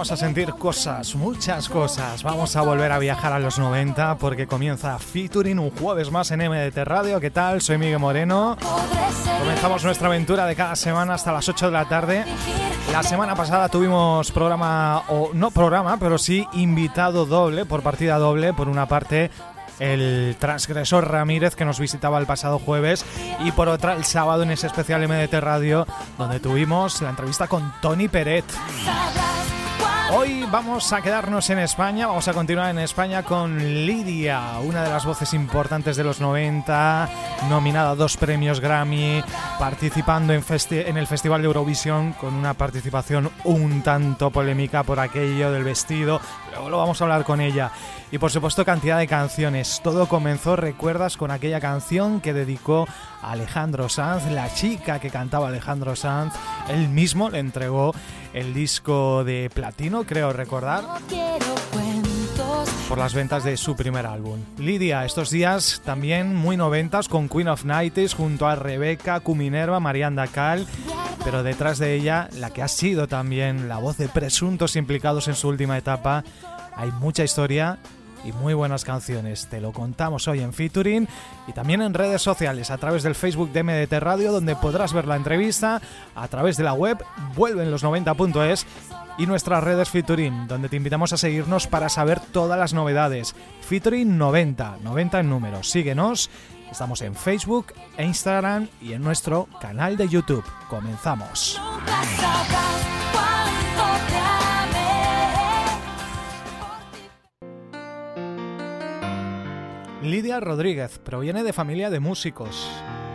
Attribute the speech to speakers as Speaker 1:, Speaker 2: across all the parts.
Speaker 1: vamos a sentir cosas, muchas cosas. Vamos a volver a viajar a los 90 porque comienza Featuring un jueves más en MDT Radio. ¿Qué tal? Soy Miguel Moreno. Comenzamos nuestra aventura de cada semana hasta las 8 de la tarde. La semana pasada tuvimos programa, o no programa, pero sí invitado doble, por partida doble. Por una parte, el transgresor Ramírez que nos visitaba el pasado jueves y por otra el sábado en ese especial MDT Radio donde tuvimos la entrevista con Tony Peret. Hoy vamos a quedarnos en España, vamos a continuar en España con Lidia, una de las voces importantes de los 90, nominada a dos premios Grammy, participando en, en, el Festival de Eurovisión con una participación un tanto polémica por aquello del vestido, luego lo vamos a hablar con ella. Y por supuesto cantidad de canciones. Todo comenzó, recuerdas, con aquella canción que dedicó a Alejandro Sanz, la chica que cantaba Alejandro Sanz. Él mismo le entregó el disco de platino, creo recordar. Por las ventas de su primer álbum. Lidia, estos días también muy noventas con Queen of Nights junto a Rebeca, Cuminerva, Marianda Cal. Pero detrás de ella, la que ha sido también la voz de presuntos implicados en su última etapa, hay mucha historia y muy buenas canciones. Te lo contamos hoy en Featuring y también en redes sociales a través del Facebook de MDT Radio donde podrás ver la entrevista, a través de la web vuelven los 90.es y nuestras redes Featuring donde te invitamos a seguirnos para saber todas las novedades. Featuring 90, 90 en números. Síguenos. Estamos en Facebook e Instagram y en nuestro canal de YouTube. Comenzamos. Lidia Rodríguez proviene de familia de músicos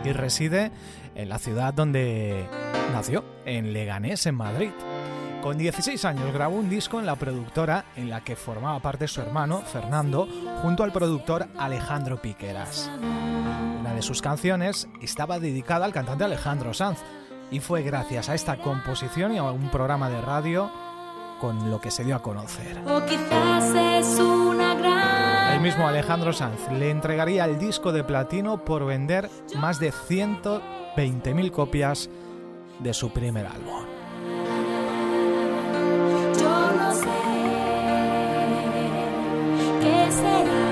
Speaker 1: y reside en la ciudad donde nació, en Leganés, en Madrid. Con 16 años grabó un disco en la productora en la que formaba parte su hermano, Fernando, junto al productor Alejandro Piqueras. Una de sus canciones estaba dedicada al cantante Alejandro Sanz y fue gracias a esta composición y a un programa de radio con lo que se dio a conocer. O quizás es una gran el mismo Alejandro Sanz le entregaría el disco de platino por vender más de 120.000 copias de su primer álbum. Yo no sé qué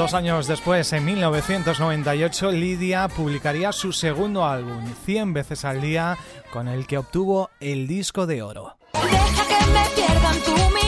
Speaker 1: Dos años después, en 1998, Lidia publicaría su segundo álbum, 100 veces al día, con el que obtuvo el disco de oro. Deja que me pierdan tu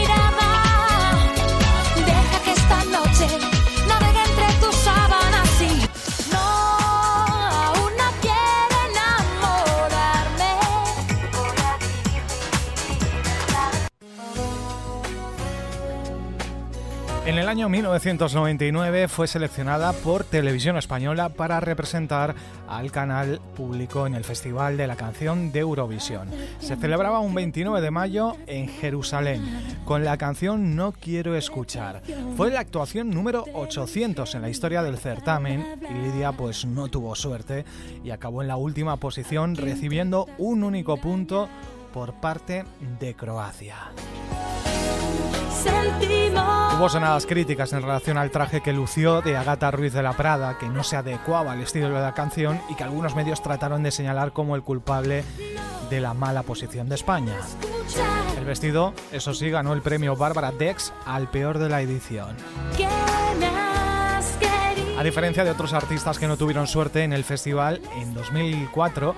Speaker 1: año 1999 fue seleccionada por Televisión Española para representar al canal público en el Festival de la Canción de Eurovisión. Se celebraba un 29 de mayo en Jerusalén con la canción No Quiero Escuchar. Fue la actuación número 800 en la historia del certamen y Lidia pues no tuvo suerte y acabó en la última posición recibiendo un único punto por parte de Croacia. Hubo sonadas críticas en relación al traje que lució de Agata Ruiz de la Prada, que no se adecuaba al estilo de la canción y que algunos medios trataron de señalar como el culpable de la mala posición de España. El vestido, eso sí, ganó el premio Bárbara Dex al peor de la edición. A diferencia de otros artistas que no tuvieron suerte en el festival en 2004,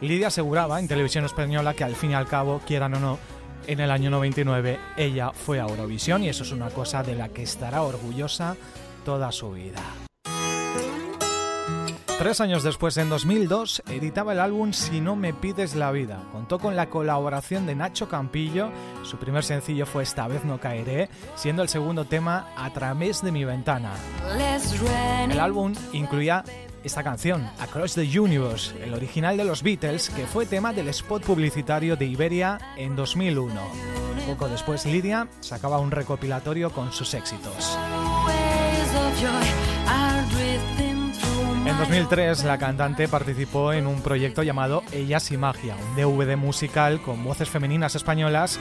Speaker 1: Lidia aseguraba en televisión española que al fin y al cabo, quieran o no, en el año 99 ella fue a Eurovisión y eso es una cosa de la que estará orgullosa toda su vida. Tres años después, en 2002, editaba el álbum Si no me pides la vida. Contó con la colaboración de Nacho Campillo. Su primer sencillo fue Esta vez no caeré, siendo el segundo tema A través de mi ventana. El álbum incluía esta canción, Across the Universe, el original de los Beatles, que fue tema del spot publicitario de Iberia en 2001. Poco después Lidia sacaba un recopilatorio con sus éxitos. En 2003 la cantante participó en un proyecto llamado Ellas y Magia, un DVD musical con voces femeninas españolas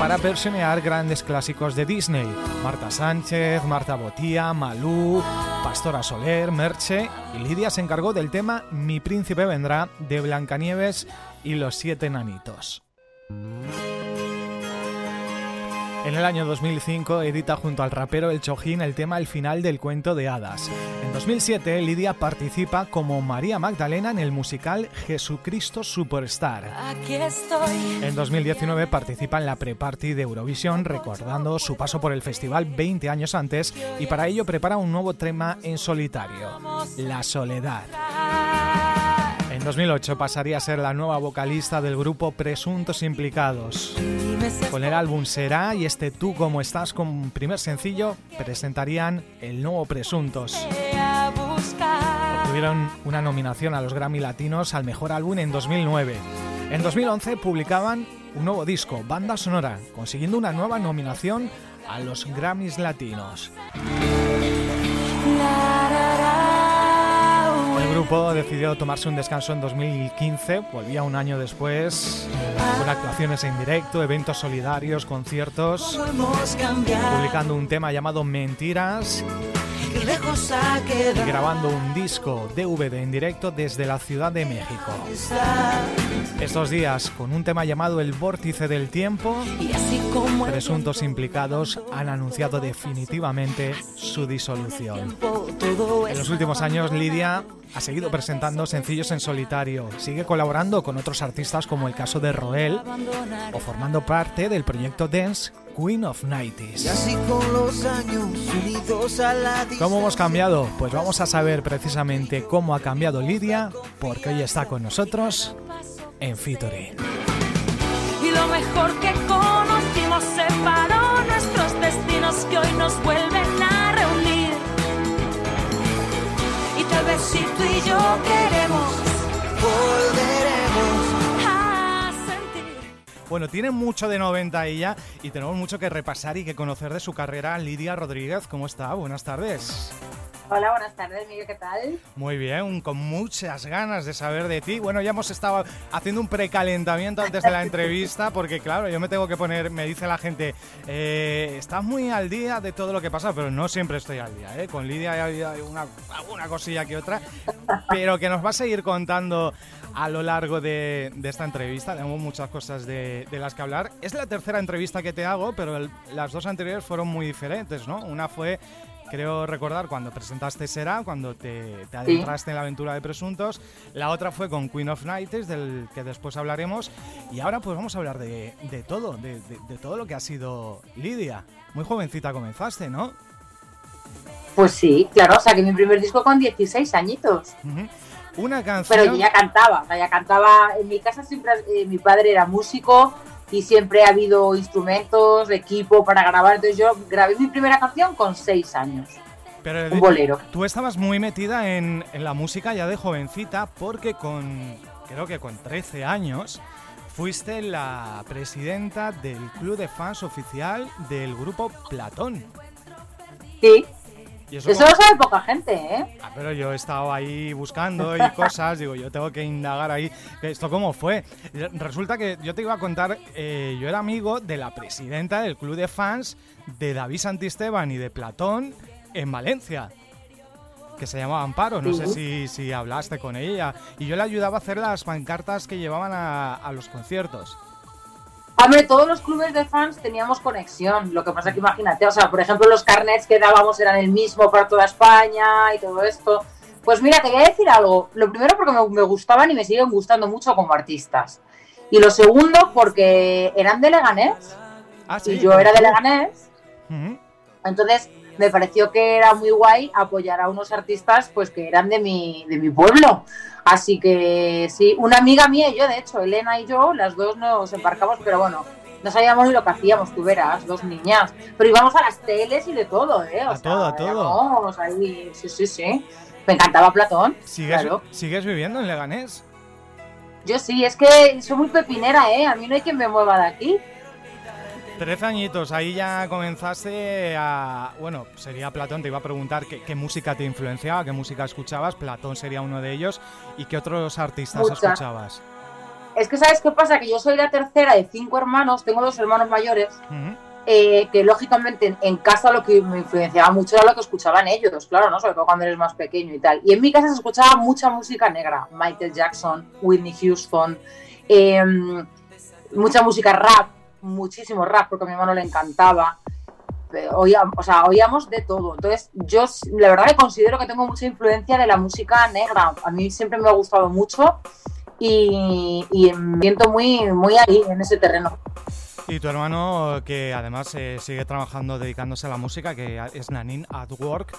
Speaker 1: para versionear grandes clásicos de Disney. Marta Sánchez, Marta Botía, Malú, Pastora Soler, Merche y Lidia se encargó del tema Mi príncipe vendrá de Blancanieves y los siete nanitos. En el año 2005 edita junto al rapero El Chojín el tema El final del cuento de hadas. En 2007 Lidia participa como María Magdalena en el musical Jesucristo Superstar. En 2019 participa en la pre-party de Eurovisión recordando su paso por el festival 20 años antes y para ello prepara un nuevo tema en solitario, La Soledad. En 2008 pasaría a ser la nueva vocalista del grupo Presuntos Implicados. Con el álbum Será y este Tú como estás como primer sencillo presentarían el nuevo Presuntos. Tuvieron una nominación a los Grammy Latinos al mejor álbum en 2009. En 2011 publicaban un nuevo disco, Banda Sonora, consiguiendo una nueva nominación a los Grammys Latinos. Grupo decidió tomarse un descanso en 2015, volvía un año después, con actuaciones en directo, eventos solidarios, conciertos, publicando un tema llamado Mentiras y grabando un disco DVD en directo desde la Ciudad de México. Estos días, con un tema llamado El Vórtice del Tiempo, presuntos implicados han anunciado definitivamente su disolución. En los últimos años, Lidia ha seguido presentando sencillos en solitario, sigue colaborando con otros artistas como el caso de Roel o formando parte del proyecto Dance Queen of Nighties. ¿Cómo hemos cambiado? Pues vamos a saber precisamente cómo ha cambiado Lidia, porque hoy está con nosotros en Featuring.
Speaker 2: Y lo mejor que conocimos separó nuestros destinos que hoy nos vuelven a reunir. Y tal vez si tú y yo queremos, volveremos a.
Speaker 1: Bueno, tiene mucho de 90 ella y tenemos mucho que repasar y que conocer de su carrera. Lidia Rodríguez, ¿cómo está? Buenas tardes.
Speaker 3: Hola, buenas tardes, Miguel, ¿qué tal?
Speaker 1: Muy bien, con muchas ganas de saber de ti. Bueno, ya hemos estado haciendo un precalentamiento antes de la entrevista, porque claro, yo me tengo que poner, me dice la gente, eh, estás muy al día de todo lo que pasa, pero no siempre estoy al día, ¿eh? Con Lidia hay una, alguna cosilla que otra, pero que nos va a seguir contando a lo largo de, de esta entrevista. Tenemos muchas cosas de, de, las que hablar. Es la tercera entrevista que te hago, pero el, las dos anteriores fueron muy diferentes, ¿no? Una fue creo recordar cuando presentaste Será, cuando te, te adentraste sí. en la aventura de Presuntos. La otra fue con Queen of Nights, del que después hablaremos. Y ahora pues vamos a hablar de, de todo, de, de, de, todo lo que ha sido Lidia. Muy jovencita comenzaste, ¿no?
Speaker 3: Pues sí, claro, o sea que mi primer disco con 16 añitos.
Speaker 1: Uh -huh. Una canción...
Speaker 3: Pero yo ya cantaba, o sea, ya cantaba, en mi casa siempre, eh, mi padre era músico, y siempre ha habido instrumentos, equipo para grabar. Entonces yo grabé mi primera canción con seis años.
Speaker 1: Pero
Speaker 3: un bolero.
Speaker 1: Tú estabas muy metida en, en, la música ya de jovencita porque con, creo que con 13 años, fuiste la presidenta del club de fans oficial del grupo Platón.
Speaker 3: Sí. ¿Y eso, eso lo sabe poca gente, ¿eh?
Speaker 1: Ah, pero yo he estado ahí buscando y cosas, digo, yo tengo que indagar ahí. ¿Esto cómo fue? Resulta que yo te iba a contar, eh, yo era amigo de la presidenta del club de fans de David Santisteban y de Platón en Valencia, que se llamaba Amparo. No sé si, si hablaste con ella. Y yo le ayudaba a hacer las pancartas que llevaban a, a los conciertos.
Speaker 3: Hombre, todos los clubes de fans teníamos conexión. Lo que pasa que imagínate, o sea, por ejemplo, los carnets que dábamos eran el mismo para toda España y todo esto. Pues mira, te voy a decir algo. Lo primero porque me, me gustaban y me siguen gustando mucho como artistas. Y lo segundo porque eran de Leganés.
Speaker 1: Ah, sí,
Speaker 3: y yo era de Leganés. Uh -huh. Entonces me pareció que era muy guay apoyar a unos artistas pues que eran de mi, de mi pueblo. Así que sí, una amiga mía y yo, de hecho, Elena y yo, las dos nos embarcamos, pero bueno, no sabíamos ni lo que hacíamos, tú verás, dos niñas. Pero íbamos a las teles y de todo, ¿eh?
Speaker 1: O a
Speaker 3: sea,
Speaker 1: todo, a todo.
Speaker 3: Ahí, sí, sí, sí. Me encantaba Platón.
Speaker 1: ¿Sigues,
Speaker 3: claro.
Speaker 1: ¿Sigues viviendo en Leganés?
Speaker 3: Yo sí, es que soy muy pepinera, ¿eh? A mí no hay quien me mueva de aquí.
Speaker 1: 13 añitos, ahí ya comenzaste a... Bueno, sería Platón, te iba a preguntar qué, música te influenciaba, qué música escuchabas, Platón sería uno de ellos, y qué otros artistas escuchabas.
Speaker 3: Es que, ¿sabes qué pasa? Que yo soy la tercera de cinco hermanos, tengo dos hermanos mayores, eh, que lógicamente en, casa lo que me influenciaba mucho era lo que escuchaban ellos, claro, ¿no? Sobre todo cuando eres más pequeño y tal. Y en mi casa se escuchaba mucha música negra, Michael Jackson, Whitney Houston, em, mucha música rap, muchísimo rap, porque a mi hermano le encantaba. Oíamos, o sea, oíamos de todo. Entonces, yo la verdad que considero que tengo mucha influencia de la música negra. A mí siempre me ha gustado mucho y, y siento muy, muy ahí, en ese terreno.
Speaker 1: Y tu hermano, que además eh, sigue trabajando dedicándose a la música, que es Nanin at Work.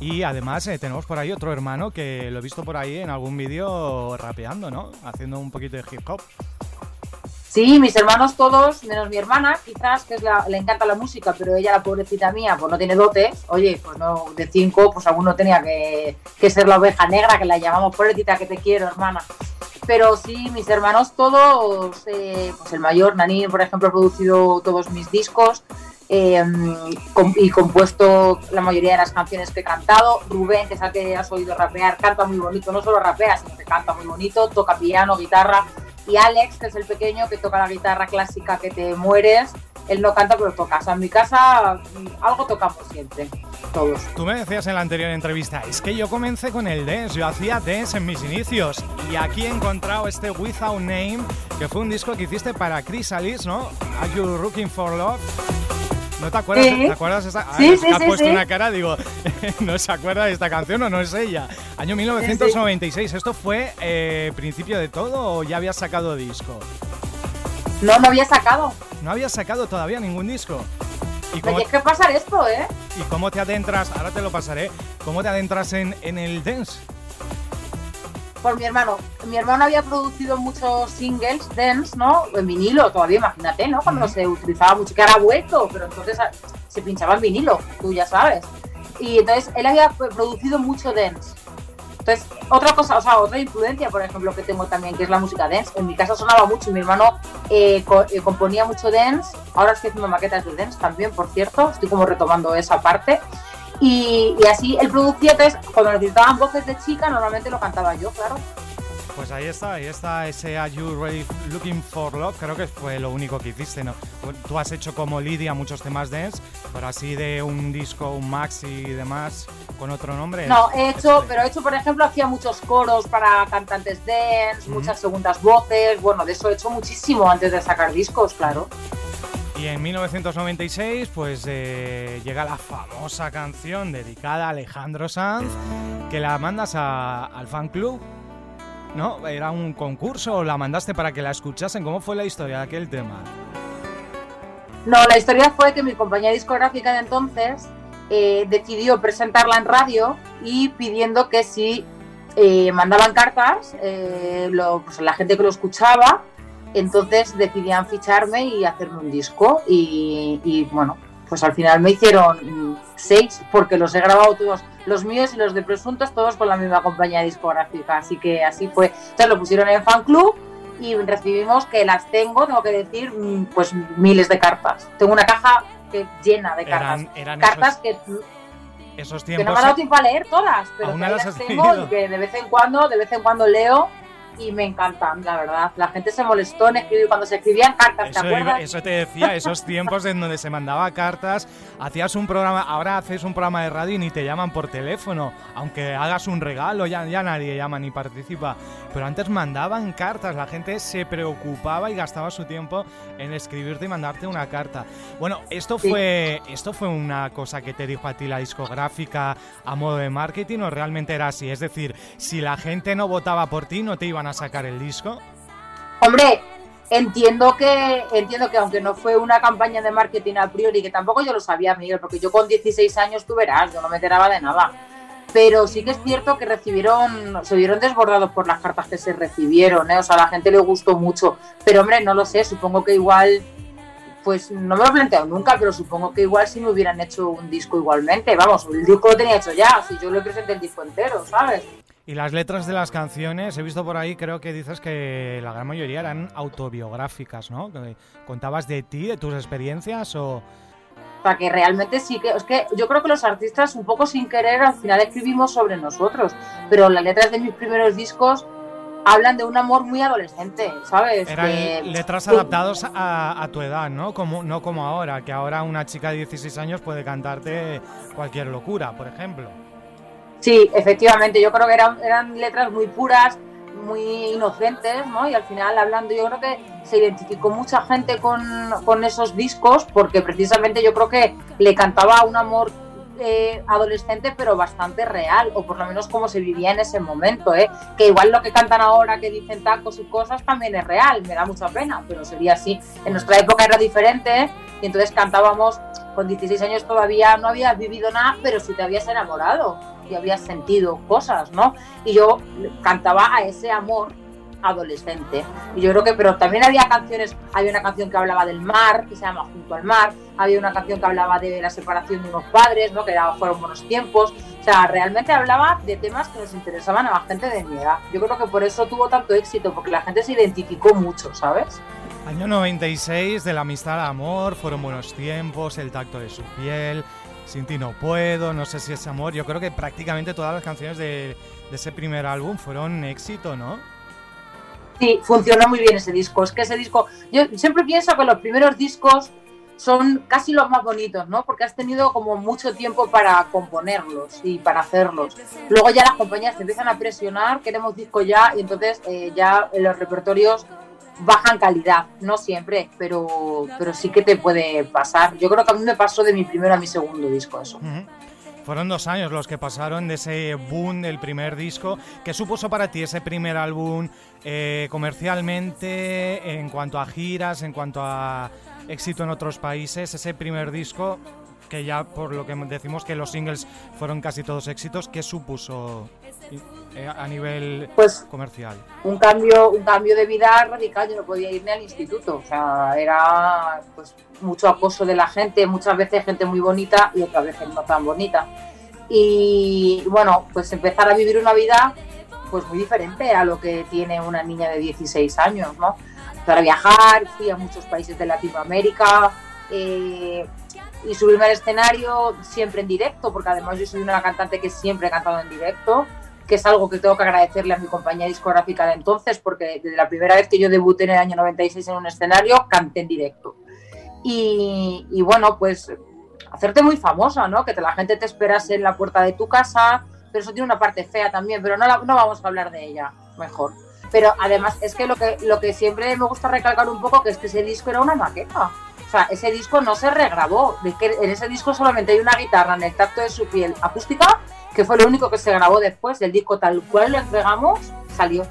Speaker 1: Y además eh, tenemos por ahí otro hermano que lo he visto por ahí en algún vídeo rapeando, ¿no? Haciendo un poquito de hip hop.
Speaker 3: Sí, mis hermanos todos, menos mi hermana, quizás, que le encanta la música, pero ella, la pobrecita mía, pues no tiene dotes. Oye, pues no, de cinco, pues alguno tenía que, ser la oveja negra, que la llamamos pobrecita, que te quiero, hermana. Pero sí, mis hermanos todos, eh, pues el mayor, Nani, por ejemplo, ha producido todos mis discos eh, y compuesto la mayoría de las canciones que he cantado. Rubén, que es el que has oído rapear, canta muy bonito, no solo rapea, sino que canta muy bonito, toca piano, guitarra. Y Alex, que es el pequeño que toca la guitarra clásica que te mueres, él no canta pero toca. O sea, en mi casa algo tocamos siempre, todos.
Speaker 1: Tú me decías en la anterior entrevista, es que yo comencé con el dance, yo hacía dance en mis inicios y aquí he encontrado este Without Name, que fue un disco que hiciste para Chris Alice, ¿no? Are You Looking for Love? ¿No te acuerdas? ¿Te acuerdas esa?
Speaker 3: Ah, sí, sí,
Speaker 1: ha puesto una cara, digo, ¿no se acuerda de esta canción o no es ella? Año 1996, ¿esto fue eh, principio de todo o ya habías sacado disco?
Speaker 3: No, no había sacado.
Speaker 1: No había sacado todavía ningún disco.
Speaker 3: ¿Y cómo, que pasar esto, ¿eh?
Speaker 1: ¿Y cómo te adentras? Ahora te lo pasaré. ¿Cómo te adentras en, en el dance?
Speaker 3: Por mi hermano. Mi hermano había producido muchos singles dance, ¿no? En vinilo, todavía, imagínate, ¿no? Cuando se utilizaba mucho, que ha vuelto, pero entonces ah, se pinchaba en vinilo, tú ya sabes. Y entonces él había producido mucho dance. Entonces, otra cosa, o sea, otra influencia, por ejemplo, que tengo también, que es la música dance. En mi casa sonaba mucho, mi hermano eh, eh, componía mucho dance. Ahora estoy haciendo maquetas de dance también, por cierto. Estoy como retomando esa parte. Y, y así él producía, entonces, cuando necesitaban voces de chica, normalmente lo cantaba yo, claro.
Speaker 1: Pues ahí está, ahí está ese Are You Ready Looking for Love, creo que fue lo único que hiciste, ¿no? Tú has hecho como Lidia muchos temas dance, pero así de un disco, un maxi y demás, con otro nombre.
Speaker 3: No, he hecho, pero he hecho, por ejemplo, hacía muchos coros para cantantes dance, muchas segundas voces, bueno, de eso he hecho muchísimo antes de sacar discos, claro.
Speaker 1: Y en 1996, pues eh, llega la famosa canción dedicada a Alejandro Sanz, que la mandas al fan club ¿no? ¿Era un concurso o la mandaste para que la escuchasen? ¿Cómo fue la historia de aquel tema?
Speaker 3: No, la historia fue que mi compañía discográfica de entonces eh, decidió presentarla en radio y pidiendo que si eh, mandaban cartas, pues, la gente que lo escuchaba, entonces decidían ficharme y hacerme un disco. y bueno, pues al final me hicieron seis porque los he grabado todos, los míos y los de Presuntos, todos con la misma compañía discográfica. Así que así fue. Entonces lo pusieron en fan club y recibimos que las tengo, tengo que decir, mm, pues miles de cartas. Tengo una caja que, llena de cartas. cartas que
Speaker 1: esos tiempos.
Speaker 3: Que no me ha dado tiempo a leer todas, pero que las tengo y que de vez en cuando, de vez en cuando leo y me encantan, la verdad. La gente se molestó en escribir cuando se escribían cartas, ¿te acuerdas?
Speaker 1: eso te decía, esos tiempos en donde se mandaba cartas, hacías un programa, ahora haces un programa de radio y ni te llaman por teléfono, aunque hagas un regalo, ya, ya nadie llama ni participa. Pero antes mandaban cartas, la gente se preocupaba y gastaba su tiempo en escribirte y mandarte una carta. Bueno, esto fue, esto fue una cosa que te dijo a ti la discográfica a modo de marketing o realmente era así. Es decir, si la gente no votaba por ti, no te iban a sacar el disco?
Speaker 3: Hombre, entiendo que entiendo que aunque no fue una campaña de marketing a priori, que tampoco yo lo sabía, Miguel, porque yo con 16 años tú verás, yo no me enteraba de nada. Pero sí que es cierto que recibieron, se vieron desbordados por las cartas que se recibieron, ¿eh? o sea, a la gente le gustó mucho. Pero hombre, no lo sé, supongo que igual, pues no me lo he planteado nunca, pero supongo que igual si me hubieran hecho un disco igualmente, vamos, el disco lo tenía hecho ya, si yo le presenté el disco entero, ¿sabes?
Speaker 1: Y las letras de las canciones, he visto por ahí, creo que dices que la gran mayoría eran autobiográficas, ¿no? Que contabas de ti, de tus experiencias o...
Speaker 3: Sea, que realmente sí que... Es que yo creo que los artistas, un poco sin querer, al final escribimos sobre nosotros. Pero las letras de mis primeros discos hablan de un amor muy adolescente, ¿sabes?
Speaker 1: Eran letras adaptadas a, tu edad, ¿no? Como, no como ahora, que ahora una chica de 16 años puede cantarte cualquier locura, por ejemplo.
Speaker 3: Sí, efectivamente, yo creo que eran, eran letras muy puras, muy inocentes, ¿no? Y al final hablando, yo creo que se identificó mucha gente con, esos discos porque precisamente yo creo que le cantaba un amor eh, adolescente, pero bastante real, o por lo menos como se vivía en ese momento, ¿eh? que igual lo que cantan ahora, que dicen tacos y cosas, también es real, me da mucha pena, pero sería así. En nuestra época era diferente, y entonces cantábamos, con 16 años todavía no habías vivido nada, pero sí te habías enamorado y habías sentido cosas, ¿no? Y yo cantaba a ese amor adolescente. Y yo creo que, pero también había canciones, había una canción que hablaba del mar, que se llama Junto al mar, había una canción que hablaba de la separación de unos padres, ¿no? que era, fueron buenos tiempos. O sea, realmente hablaba de temas que nos interesaban a la gente de mi edad. Yo creo que por eso tuvo tanto éxito, porque la gente se identificó mucho, ¿sabes?
Speaker 1: Año 96, de la amistad al amor, fueron buenos tiempos, el tacto de su piel, sin ti no puedo, no sé si es amor. Yo creo que prácticamente todas las canciones de, ese primer álbum fueron éxito, ¿no?
Speaker 3: Sí, funcionó muy bien ese disco. Es que ese disco, yo siempre pienso que los primeros discos son casi los más bonitos, ¿no? Porque has tenido como mucho tiempo para componerlos y para hacerlos. Luego ya las compañías te empiezan a presionar, queremos disco ya, y entonces eh, ya los repertorios bajan calidad, no siempre, pero, pero sí que te puede pasar. Yo creo que a mí me pasó de mi primero a mi segundo disco eso.
Speaker 1: Fueron dos años los que pasaron de ese boom del primer disco. ¿Qué supuso para ti ese primer álbum eh, comercialmente, en cuanto a giras, en cuanto a éxito en otros países? Ese primer disco, que ya por lo que decimos que los singles fueron casi todos éxitos, ¿qué supuso a nivel pues, comercial?
Speaker 3: Un cambio, un cambio de vida radical. Yo no podía irme al instituto. O sea, era pues mucho acoso de la gente, muchas veces gente muy bonita y otras veces no tan bonita. Y bueno, pues empezar a vivir una vida pues muy diferente a lo que tiene una niña de 16 años, ¿no? Para viajar, fui a muchos países de Latinoamérica eh, y subirme al escenario siempre en directo, porque además yo soy una cantante que siempre he cantado en directo, que es algo que tengo que agradecerle a mi compañía discográfica de entonces, porque desde la primera vez que yo debuté en el año 96 en un escenario, canté en directo. Y, bueno, pues hacerte muy famosa, ¿no? Que la gente te esperase en la puerta de tu casa, pero eso tiene una parte fea también, pero no, no vamos a hablar de ella, mejor. Pero además es que lo que lo que siempre me gusta recalcar un poco que es que ese disco era una maqueta. O sea, ese disco no se regrabó. en ese disco solamente hay una guitarra en el tacto de su piel acústica, que fue lo único que se grabó después. El disco tal cual lo entregamos, salió.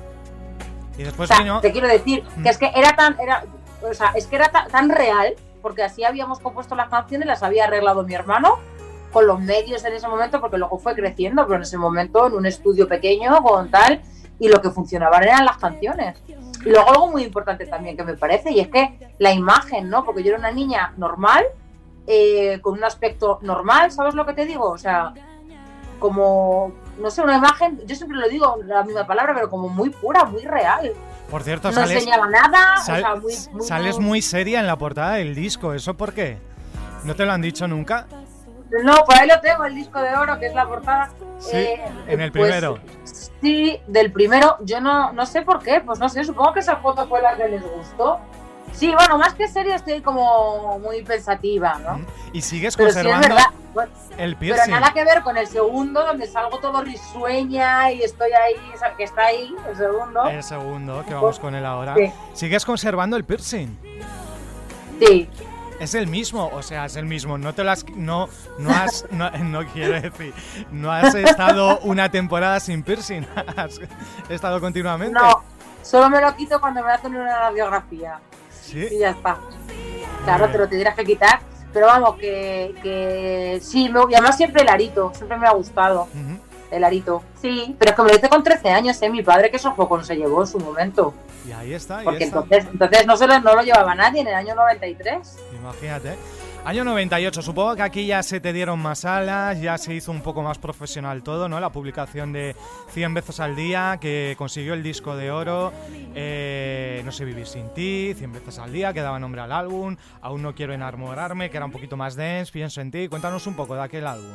Speaker 1: Y después
Speaker 3: Te quiero decir que mm. es que era tan, era, o sea, es que era tan real porque así habíamos compuesto las canciones, las había arreglado mi hermano con los medios en ese momento, porque luego fue creciendo, pero en ese momento en un estudio pequeño con tal, y lo que funcionaban eran las canciones. Y luego algo muy importante también que me parece, y es que la imagen, ¿no? Porque yo era una niña normal, eh, con un aspecto normal, ¿sabes lo que te digo? O sea, como, no sé, una imagen, yo siempre lo digo la misma palabra, pero como muy pura, muy real.
Speaker 1: Por cierto,
Speaker 3: no enseñaba nada.
Speaker 1: sales muy seria en la portada del disco. ¿Eso por qué? ¿No te lo han dicho nunca?
Speaker 3: No, por ahí lo tengo, el disco de oro, que es la portada.
Speaker 1: Sí, eh, en el pues, primero.
Speaker 3: sí, del primero. Yo no, no sé por qué, pues no sé, supongo que esa foto fue la que les gustó. Sí, bueno, más que serio estoy como muy pensativa, ¿no?
Speaker 1: Y sigues conservando el piercing.
Speaker 3: Pero nada que ver con el segundo, donde salgo todo risueña y estoy ahí, que está ahí, el segundo.
Speaker 1: El segundo, que vamos con él ahora. ¿Sigues conservando el piercing?
Speaker 3: Sí.
Speaker 1: Es el mismo, o sea, es el mismo. No te lo has, no, no has, no, no quiero decir, no has estado una temporada sin piercing. Has estado continuamente.
Speaker 3: No, solo me lo quito cuando me hacen una radiografía.
Speaker 1: Sí.
Speaker 3: Y ya está. Claro, te lo tendrías que quitar pero vamos, que, que sí, me, y además siempre el arito, siempre me ha gustado. El arito. Sí, pero es que me lo hice con 13 años, ¿eh? Mi padre que sofocón se llevó en su momento.
Speaker 1: Y ahí está.
Speaker 3: Porque entonces, entonces no, se lo, no lo llevaba nadie en el año 93.
Speaker 1: Imagínate. Año 98, supongo que aquí ya se te dieron más alas, ya se hizo un poco más profesional todo, ¿no? La publicación de 100 veces al día, que consiguió el disco de oro, eh, No sé vivir sin ti, 100 veces al día, que daba nombre al álbum, Aún no quiero enamorarme, que era un poquito más dense, Pienso en ti, cuéntanos un poco de aquel álbum.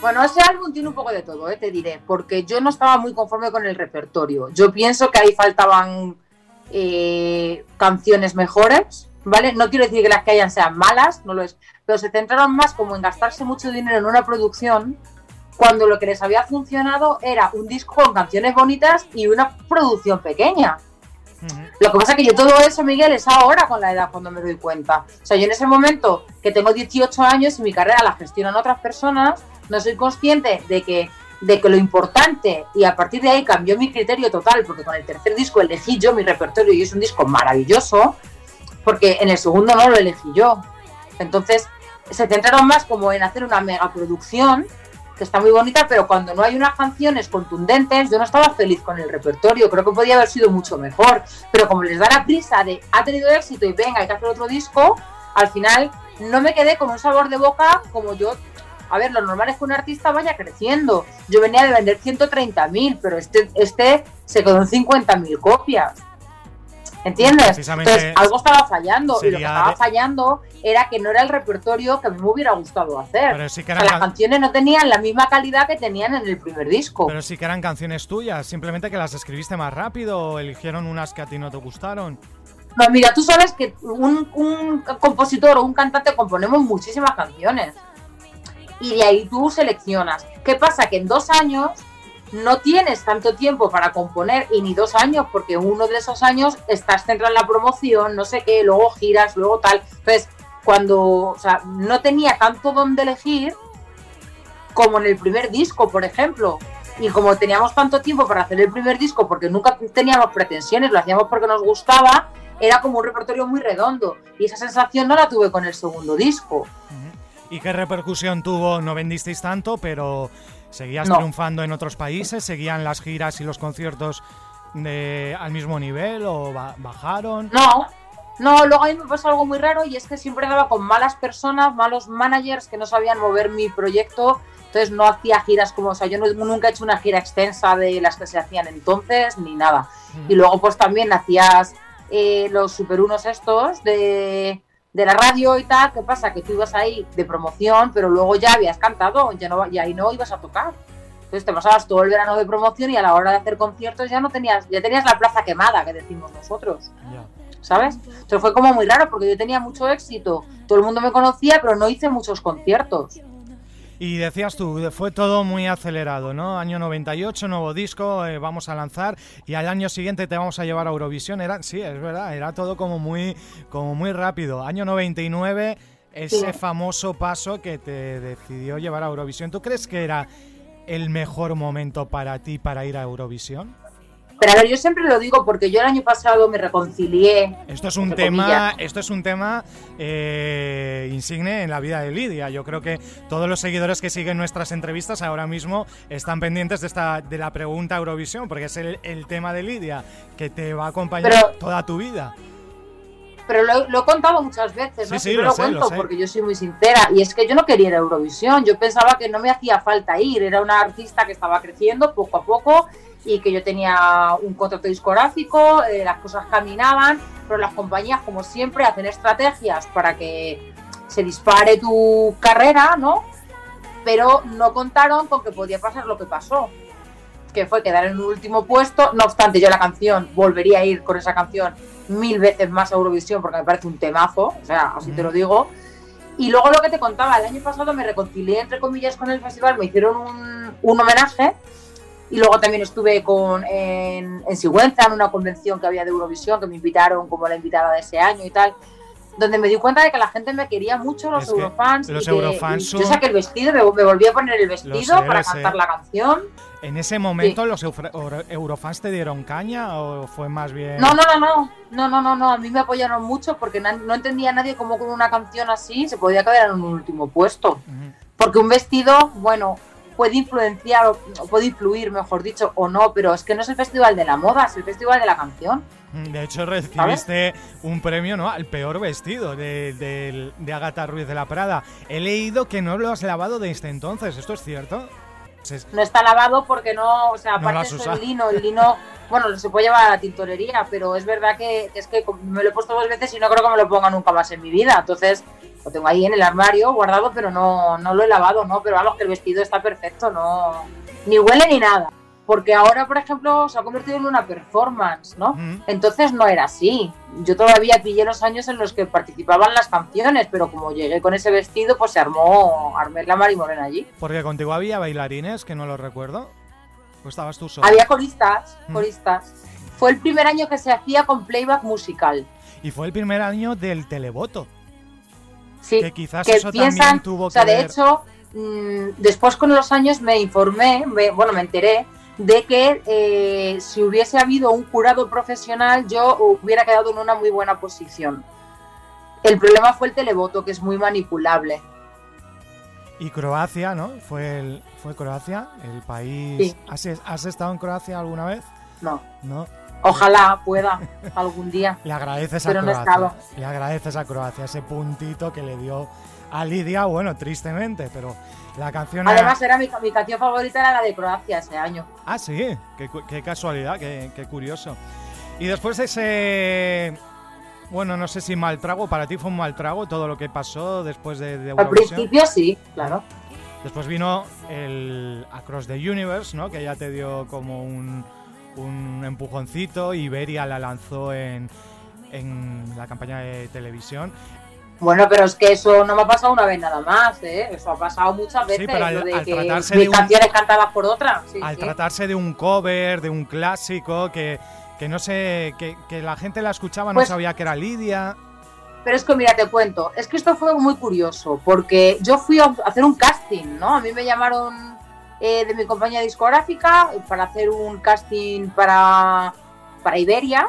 Speaker 3: Bueno, ese álbum tiene un poco de todo, eh, te diré, porque yo no estaba muy conforme con el repertorio. Yo pienso que ahí faltaban eh, canciones mejores, ¿vale? No quiero decir que las que hayan sean malas, no lo es, pero se centraron más como en gastarse mucho dinero en una producción cuando lo que les había funcionado era un disco con canciones bonitas y una producción pequeña. Lo que pasa es que yo todo eso, Miguel, es ahora con la edad cuando me doy cuenta. O sea, yo en ese momento que tengo 18 años y mi carrera la gestionan otras personas, no soy consciente de que, de que lo importante, y a partir de ahí cambió mi criterio total, porque con el tercer disco elegí yo mi repertorio y es un disco maravilloso, porque en el segundo no lo elegí yo. Entonces se centraron más como en hacer una megaproducción que está muy bonita, pero cuando no hay unas canciones contundentes, yo no estaba feliz con el repertorio, creo que podía haber sido mucho mejor, pero como les da la prisa de ha tenido éxito y venga, hay que hacer otro disco, al final no me quedé con un sabor de boca como yo. A ver, lo normal es que un artista vaya creciendo. Yo venía de vender 130.000, pero este, este se quedó en 50.000 copias. ¿Entiendes? Entonces, algo estaba fallando. Y lo que estaba fallando era que no era el repertorio que a mí me hubiera gustado hacer. Pero sí que las canciones no tenían la misma calidad que tenían en el primer disco.
Speaker 1: Pero sí que eran canciones tuyas, simplemente que las escribiste más rápido o eligieron unas que a ti no te gustaron.
Speaker 3: No, mira, tú sabes que un, un compositor o un cantante componemos muchísimas canciones. Y de ahí tú seleccionas. ¿Qué pasa? Que en dos años no tienes tanto tiempo para componer y ni dos años, porque uno de esos años estás centrado en la promoción, no sé qué, luego giras, luego tal. Entonces, cuando, o sea, no tenía tanto donde elegir como en el primer disco, por ejemplo. Y como teníamos tanto tiempo para hacer el primer disco, porque nunca teníamos pretensiones, lo hacíamos porque nos gustaba, era como un repertorio muy redondo. Y esa sensación no la tuve con el segundo disco.
Speaker 1: ¿Y qué repercusión tuvo? No vendisteis tanto, pero ¿Seguías triunfando en otros países? ¿Seguían las giras y los conciertos de, al mismo nivel o bajaron?
Speaker 3: No, no, luego a mí me pasó algo muy raro y es que siempre daba con malas personas, malos managers que no sabían mover mi proyecto, entonces no hacía giras como, o sea, yo nunca he hecho una gira extensa de las que se hacían entonces ni nada. Y luego pues también hacías eh, los super unos estos de de la radio y tal, ¿qué pasa? Que tú ibas ahí de promoción, pero luego ya habías cantado, ya no, y ahí no ibas a tocar. Entonces te pasabas todo el verano de promoción y a la hora de hacer conciertos ya no tenías, ya tenías la plaza quemada, que decimos nosotros. ¿Sabes? Entonces fue como muy raro porque yo tenía mucho éxito, todo el mundo me conocía, pero no hice muchos conciertos.
Speaker 1: Y decías tú, fue todo muy acelerado, ¿no? Año 98, nuevo disco, eh, vamos a lanzar y al año siguiente te vamos a llevar a Eurovisión. Era, sí, es verdad, era todo como muy, como muy rápido. Año 99, ese famoso paso que te decidió llevar a Eurovisión. ¿Tú crees que era el mejor momento para ti para ir a Eurovisión?
Speaker 3: Pero a ver, yo siempre lo digo porque yo el año pasado me reconcilié.
Speaker 1: Esto es un tema, esto es un tema eh, insigne en la vida de Lidia. Yo creo que todos los seguidores que siguen nuestras entrevistas ahora mismo están pendientes de esta, de la pregunta Eurovisión, porque es el, tema de Lidia que te va a acompañar toda tu vida.
Speaker 3: Pero lo, he contado muchas veces, ¿no? Sí, lo, cuento porque yo soy muy sincera. Y es que yo no quería ir a Eurovisión. Yo pensaba que no me hacía falta ir. Era una artista que estaba creciendo poco a poco y que yo tenía un contrato discográfico, eh, las cosas caminaban, pero las compañías, como siempre, hacen estrategias para que se dispare tu carrera, ¿no? Pero no contaron con que podía pasar lo que pasó, que fue quedar en un último puesto. No obstante, yo la canción volvería a ir con esa canción mil veces más a Eurovisión porque me parece un temazo, o sea, así te lo digo. Y luego lo que te contaba, el año pasado me reconcilié entre comillas con el festival, me hicieron un, un homenaje y luego también estuve con, en, en Sigüenza, en una convención que había de Eurovisión, que me invitaron como la invitada de ese año y tal, donde me di cuenta de que la gente me quería mucho, los Eurofans.
Speaker 1: Los Eurofans
Speaker 3: Yo saqué el vestido, me, volví a poner el vestido para cantar la canción.
Speaker 1: ¿En ese momento los Eurofans te dieron caña o fue más bien.?
Speaker 3: No, no, no, no. No, no, no, no. A mí me apoyaron mucho porque no entendía nadie cómo con una canción así se podía quedar en un último puesto. Porque un vestido, bueno, puede influenciar o puede influir, mejor dicho, o no, pero es que no es el festival de la moda, es el festival de la canción.
Speaker 1: Mm, de hecho, recibiste un premio ¿no? al peor vestido de, de, Agatha Ruiz de la Prada. He leído que no lo has lavado desde entonces, ¿esto es cierto?
Speaker 3: No está lavado porque no, o sea, aparte es el lino, el lino, bueno, se puede llevar a la tintorería, pero es verdad que, es que me lo he puesto dos veces y no creo que me lo ponga nunca más en mi vida. Entonces, lo tengo ahí en el armario guardado, pero no, no lo he lavado, ¿no? Pero vamos, que el vestido está perfecto, no, ni huele ni nada porque ahora, por ejemplo, se ha convertido en una performance, ¿no? Entonces no era así. Yo todavía pillé los años en los que participaban las canciones, pero como llegué con ese vestido, pues se armó, armé la Mari Morena allí.
Speaker 1: Porque contigo había bailarines, que no lo recuerdo. ¿O estabas tú solo?
Speaker 3: Había coristas, coristas. Fue el primer año que se hacía con playback musical.
Speaker 1: Y fue el primer año del televoto.
Speaker 3: Sí,
Speaker 1: que quizás eso también tuvo
Speaker 3: o sea,
Speaker 1: de
Speaker 3: hecho, mm, después con los años me informé, bueno, me enteré de que eh, si hubiese habido un jurado profesional yo hubiera quedado en una muy buena posición. El problema fue el televoto, que es muy manipulable.
Speaker 1: Y Croacia, ¿no? Fue, el, fue Croacia, el país... ¿Has, estado en Croacia alguna vez?
Speaker 3: No.
Speaker 1: No.
Speaker 3: Ojalá pueda algún día.
Speaker 1: Le agradeces a Croacia. le agradeces a Croacia ese puntito que le dio a Lidia, bueno, tristemente, pero la canción
Speaker 3: Además, era, mi, canción favorita era la de Croacia ese año.
Speaker 1: Ah, sí, qué, casualidad, qué, curioso. Y después de ese. Bueno, no sé si mal trago, para ti fue un mal trago todo lo que pasó después de, de
Speaker 3: Al principio sí, claro.
Speaker 1: Después vino el Across the Universe, ¿no? Que ya te dio como un, un empujoncito. Iberia la lanzó en, en la campaña de televisión.
Speaker 3: Bueno, pero es que eso no me ha pasado una vez nada más, ¿eh? Eso ha pasado muchas veces. Sí, pero al, de que tratarse canciones cantadas por otras.
Speaker 1: al tratarse de un cover, de un clásico, que, que no sé, que, que, la gente la escuchaba, no pues sabía que era Lidia.
Speaker 3: Pero es que, mira, te cuento, es que esto fue muy curioso, porque yo fui a hacer un casting, ¿no? A mí me llamaron eh, de mi compañía discográfica para hacer un casting para, para Iberia,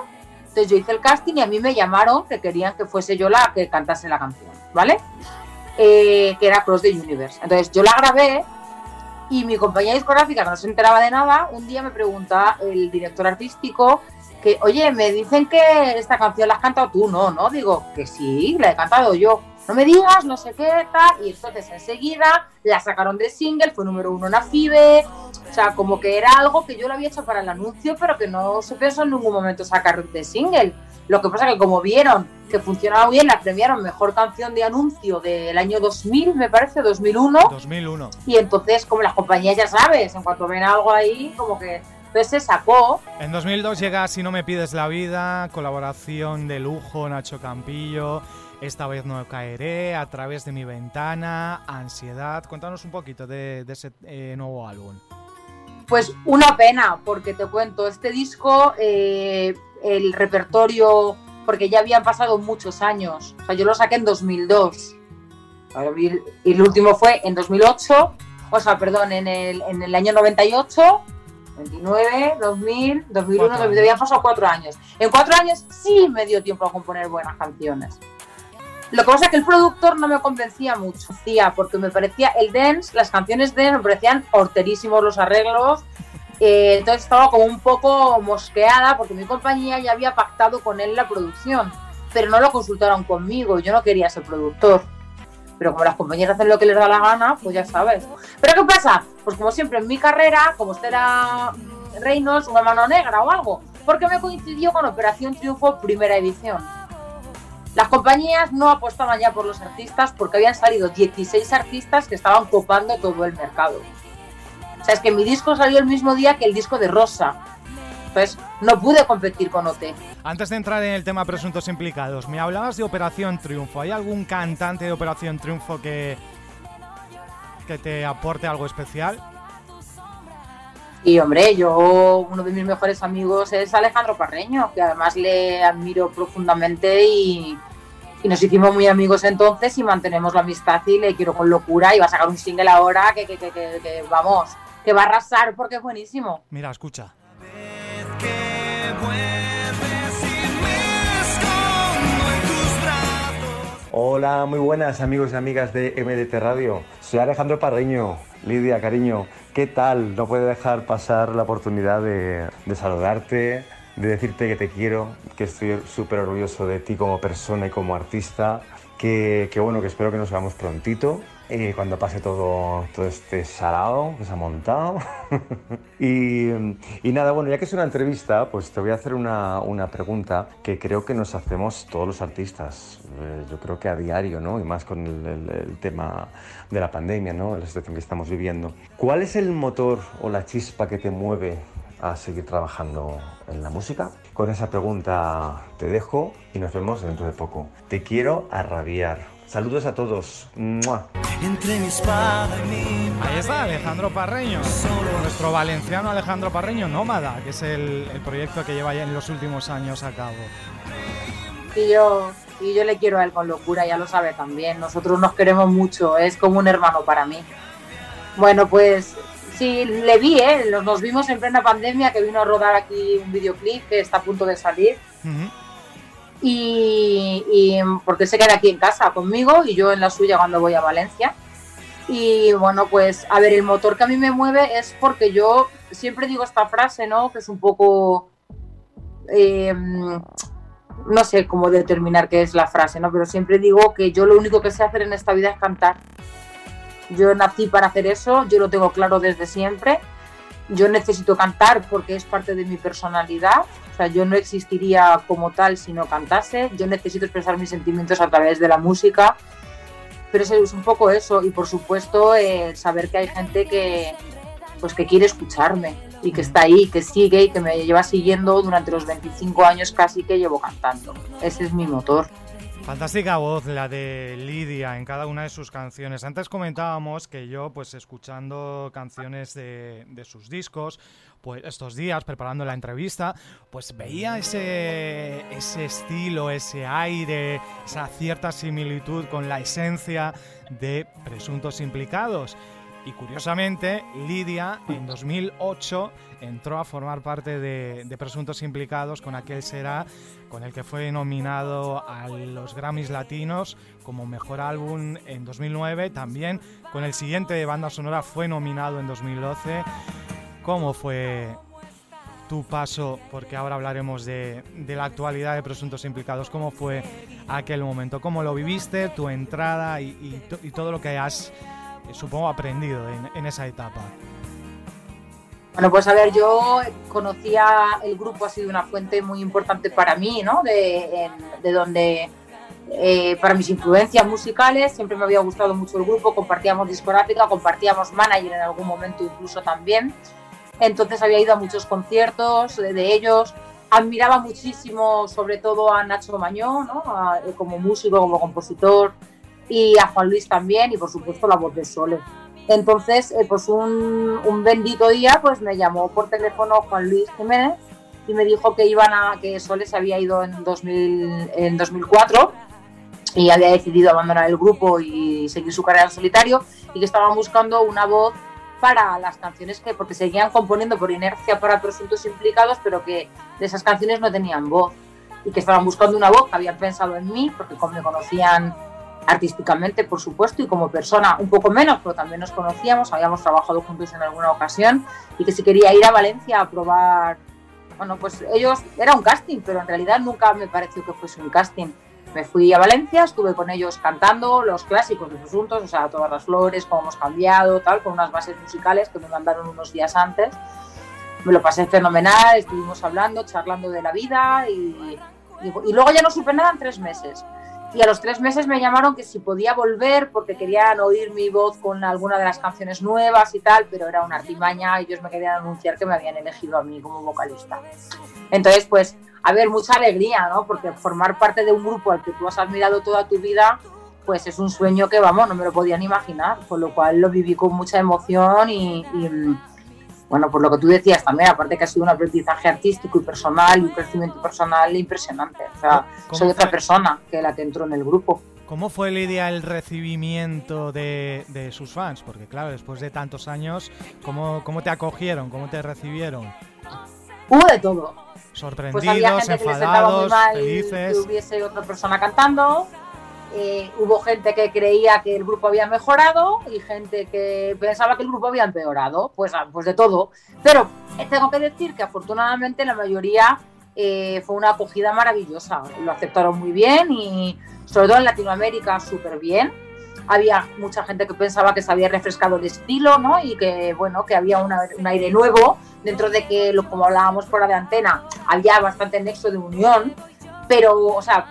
Speaker 3: entonces yo hice el casting y a mí me llamaron que querían que fuese yo la que cantase la canción, ¿vale? Eh, que era Cross the Universe. Entonces yo la grabé y mi compañía discográfica no se enteraba de nada. Un día me pregunta el director artístico que, oye, me dicen que esta canción la has cantado tú, no, no, digo que sí, la he cantado yo. No me digas, no sé qué, tal. Y entonces enseguida la sacaron de single, fue número uno en la FIBE, o sea, como que era algo que yo lo había hecho para el anuncio, pero que no se pensó en ningún momento sacar de single. Lo que pasa que como vieron que funcionaba bien, la premiaron mejor canción de anuncio del año 2000, me parece, 2001.
Speaker 1: 2001.
Speaker 3: Y entonces, como las compañías ya sabes, en cuanto ven algo ahí, como que pues se sacó.
Speaker 1: En 2002 llega Si no me pides la vida, colaboración de lujo Nacho Campillo, Esta vez no caeré, A través de mi ventana, Ansiedad. Cuéntanos un poquito de, ese eh, nuevo álbum.
Speaker 3: Pues una pena, porque te cuento, este disco, eh, el repertorio, porque ya habían pasado muchos años, o sea, yo lo saqué en 2002, y el último fue en 2008, o sea, perdón, en el, en el año 98, 29, 2000, 2001, 2002, habían pasado cuatro años. En cuatro años sí me dio tiempo a componer buenas canciones. Lo que pasa es que el productor no me convencía mucho, porque me parecía el dance, las canciones dance me parecían horterísimos los arreglos. Eh, entonces estaba como un poco mosqueada porque mi compañía ya había pactado con él la producción, pero no lo consultaron conmigo, yo no quería ser productor. Pero como las compañías hacen lo que les da la gana, pues ya sabes. Pero ¿qué pasa? Pues como siempre en mi carrera, como este era Reynolds, una mano negra o algo, porque me coincidió con Operación Triunfo primera edición. Las compañías no apostaban ya por los artistas porque habían salido 16 artistas que estaban copando todo el mercado. O sea, es que mi disco salió el mismo día que el disco de Rosa. Entonces, no pude competir con OT.
Speaker 1: Antes de entrar en el tema presuntos implicados, me hablabas de Operación Triunfo. ¿Hay algún cantante de Operación Triunfo que, que te aporte algo especial?
Speaker 3: Y hombre, yo, uno de mis mejores amigos es Alejandro Parreño, que además le admiro profundamente y, nos hicimos muy amigos entonces y mantenemos la amistad y le quiero con locura y va a sacar un single ahora que, que, que, que vamos, que va a arrasar porque es buenísimo.
Speaker 1: Mira, escucha.
Speaker 4: Hola, muy buenas amigos y amigas de MDT Radio. Soy Alejandro Parreño. Lidia, cariño, ¿qué tal? No puedo dejar pasar la oportunidad de, de saludarte, de decirte que te quiero, que estoy súper orgulloso de ti como persona y como artista, que, que bueno, que espero que nos veamos prontito eh, cuando pase todo, todo este sarao que se ha montado. y, nada, bueno, ya que es una entrevista, pues te voy a hacer una, una pregunta que creo que nos hacemos todos los artistas. Eh, yo creo que a diario, ¿no? Y más con el, tema de la pandemia, ¿no? La situación que estamos viviendo. ¿Cuál es el motor o la chispa que te mueve a seguir trabajando en la música? Con esa pregunta te dejo y nos vemos dentro de poco. Te quiero a rabiar. Saludos a todos. ¡Mua!
Speaker 1: Entre mi espada y mi Ahí está Alejandro Parreño, nuestro valenciano Alejandro Parreño, Nómada, que es el, el, proyecto que lleva ya en los últimos años a cabo.
Speaker 3: Y yo, y yo le quiero a él con locura, ya lo sabe también. Nosotros nos queremos mucho, es como un hermano para mí. Bueno, pues sí, le vi, ¿eh? nos vimos en plena pandemia, que vino a rodar aquí un videoclip que está a punto de salir. Uh -huh. Y, y, porque se queda aquí en casa conmigo y yo en la suya cuando voy a Valencia. Y bueno, pues a ver, el motor que a mí me mueve es porque yo siempre digo esta frase, ¿no? Que es un poco... Eh, no sé cómo determinar qué es la frase, ¿no? Pero siempre digo que yo lo único que sé hacer en esta vida es cantar. Yo nací para hacer eso, yo lo tengo claro desde siempre. Yo necesito cantar porque es parte de mi personalidad. O sea, yo no existiría como tal si no cantase. Yo necesito expresar mis sentimientos a través de la música. Pero es un poco eso. Y por supuesto, eh, saber que hay gente que, pues, que quiere escucharme y que está ahí, que sigue y que me lleva siguiendo durante los 25 años casi que llevo cantando. Ese es mi motor.
Speaker 1: Fantástica voz la de Lidia en cada una de sus canciones. Antes comentábamos que yo, pues escuchando canciones de, sus discos, pues estos días preparando la entrevista, pues veía ese, ese estilo, ese aire, esa cierta similitud con la esencia de Presuntos Implicados. Y curiosamente, Lidia en 2008 entró a formar parte de, de, Presuntos Implicados con aquel será con el que fue nominado a los Grammys Latinos como mejor álbum en 2009. También con el siguiente de banda sonora fue nominado en 2012. ¿Cómo fue tu paso? Porque ahora hablaremos de, de la actualidad de Presuntos Implicados. ¿Cómo fue aquel momento? ¿Cómo lo viviste? Tu entrada y, y, y todo lo que has supongo, aprendido en, en, esa etapa?
Speaker 3: Bueno, pues a ver, yo conocía el grupo, ha sido una fuente muy importante para mí, ¿no? De, de donde, eh, para mis influencias musicales, siempre me había gustado mucho el grupo, compartíamos discográfica, compartíamos manager en algún momento incluso también. Entonces había ido a muchos conciertos de, ellos, admiraba muchísimo sobre todo a Nacho Mañón, ¿no? Como músico, como compositor, y a Juan Luis también y por supuesto la voz de Sole. Entonces, eh, pues un, bendito día, pues me llamó por teléfono Juan Luis Jiménez y me dijo que iban a que Sole se había ido en, 2000, en 2004 y había decidido abandonar el grupo y seguir su carrera en solitario y que estaban buscando una voz para las canciones que, porque seguían componiendo por inercia para presuntos implicados, pero que de esas canciones no tenían voz y que estaban buscando una voz que habían pensado en mí, porque como me conocían artísticamente, por supuesto, y como persona un poco menos, pero también nos conocíamos, habíamos trabajado juntos en alguna ocasión, y que si quería ir a Valencia a probar, bueno, pues ellos, era un casting, pero en realidad nunca me pareció que fuese un casting. Me fui a Valencia, estuve con ellos cantando los clásicos de Presuntos, o sea, todas las flores, cómo hemos cambiado, tal, con unas bases musicales que me mandaron unos días antes. Me lo pasé fenomenal, estuvimos hablando, charlando de la vida y luego ya no supe nada en tres meses y a los tres meses me llamaron que si podía volver porque querían oír mi voz con alguna de las canciones nuevas y tal, pero era una artimaña y ellos me querían anunciar que me habían elegido a mí como vocalista. Entonces, pues, a ver, mucha alegría, ¿no? Porque formar parte de un grupo al que tú has admirado toda tu vida, pues es un sueño que, vamos, no me lo podían imaginar, con lo cual lo viví con mucha emoción y, bueno, por lo que tú decías también, aparte que ha sido un aprendizaje artístico y personal y un crecimiento personal impresionante. O sea, soy otra persona que la que entró en el grupo.
Speaker 1: ¿Cómo fue, Lidia, el recibimiento de, de, sus fans? Porque, claro, después de tantos años, ¿cómo, ¿cómo te acogieron? ¿Cómo te recibieron?
Speaker 3: Hubo de todo.
Speaker 1: Sorprendidos, pues enfadados,
Speaker 3: que les muy mal
Speaker 1: felices.
Speaker 3: Que hubiese otra persona cantando. Eh, hubo gente que creía que el grupo había mejorado y gente que pensaba que el grupo había empeorado, pues, ah, pues de todo. Pero eh, tengo que decir que afortunadamente la mayoría eh, fue una acogida maravillosa, lo aceptaron muy bien y sobre todo en Latinoamérica súper bien. Había mucha gente que pensaba que se había refrescado el estilo, ¿no? Y que, bueno, que había un aire nuevo, dentro de que, lo, como hablábamos fuera de antena, había bastante nexo de unión, pero, o sea,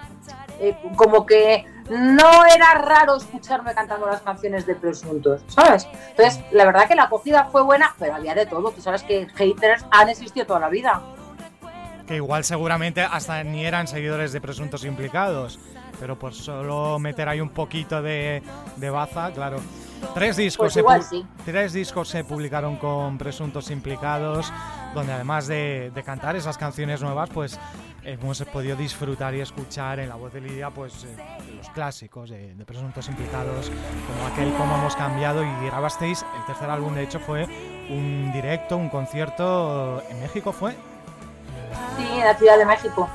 Speaker 3: como que no era raro escucharme cantando las canciones de Presuntos, ¿sabes? Entonces, la verdad que la acogida fue buena, pero había de todo. Tú sabes que haters han existido toda la vida.
Speaker 1: Que igual seguramente hasta ni eran seguidores de Presuntos Implicados, pero por solo meter ahí un poquito de, de baza, claro. Tres discos,
Speaker 3: pues
Speaker 1: se tres discos se publicaron con Presuntos Implicados, donde además de, de cantar esas canciones nuevas, pues hemos podido disfrutar y escuchar en la voz de Lidia pues eh, los clásicos de, presuntos implicados como aquel cómo hemos cambiado y grabasteis el tercer álbum de hecho fue un directo un concierto en México fue
Speaker 3: sí en la ciudad de México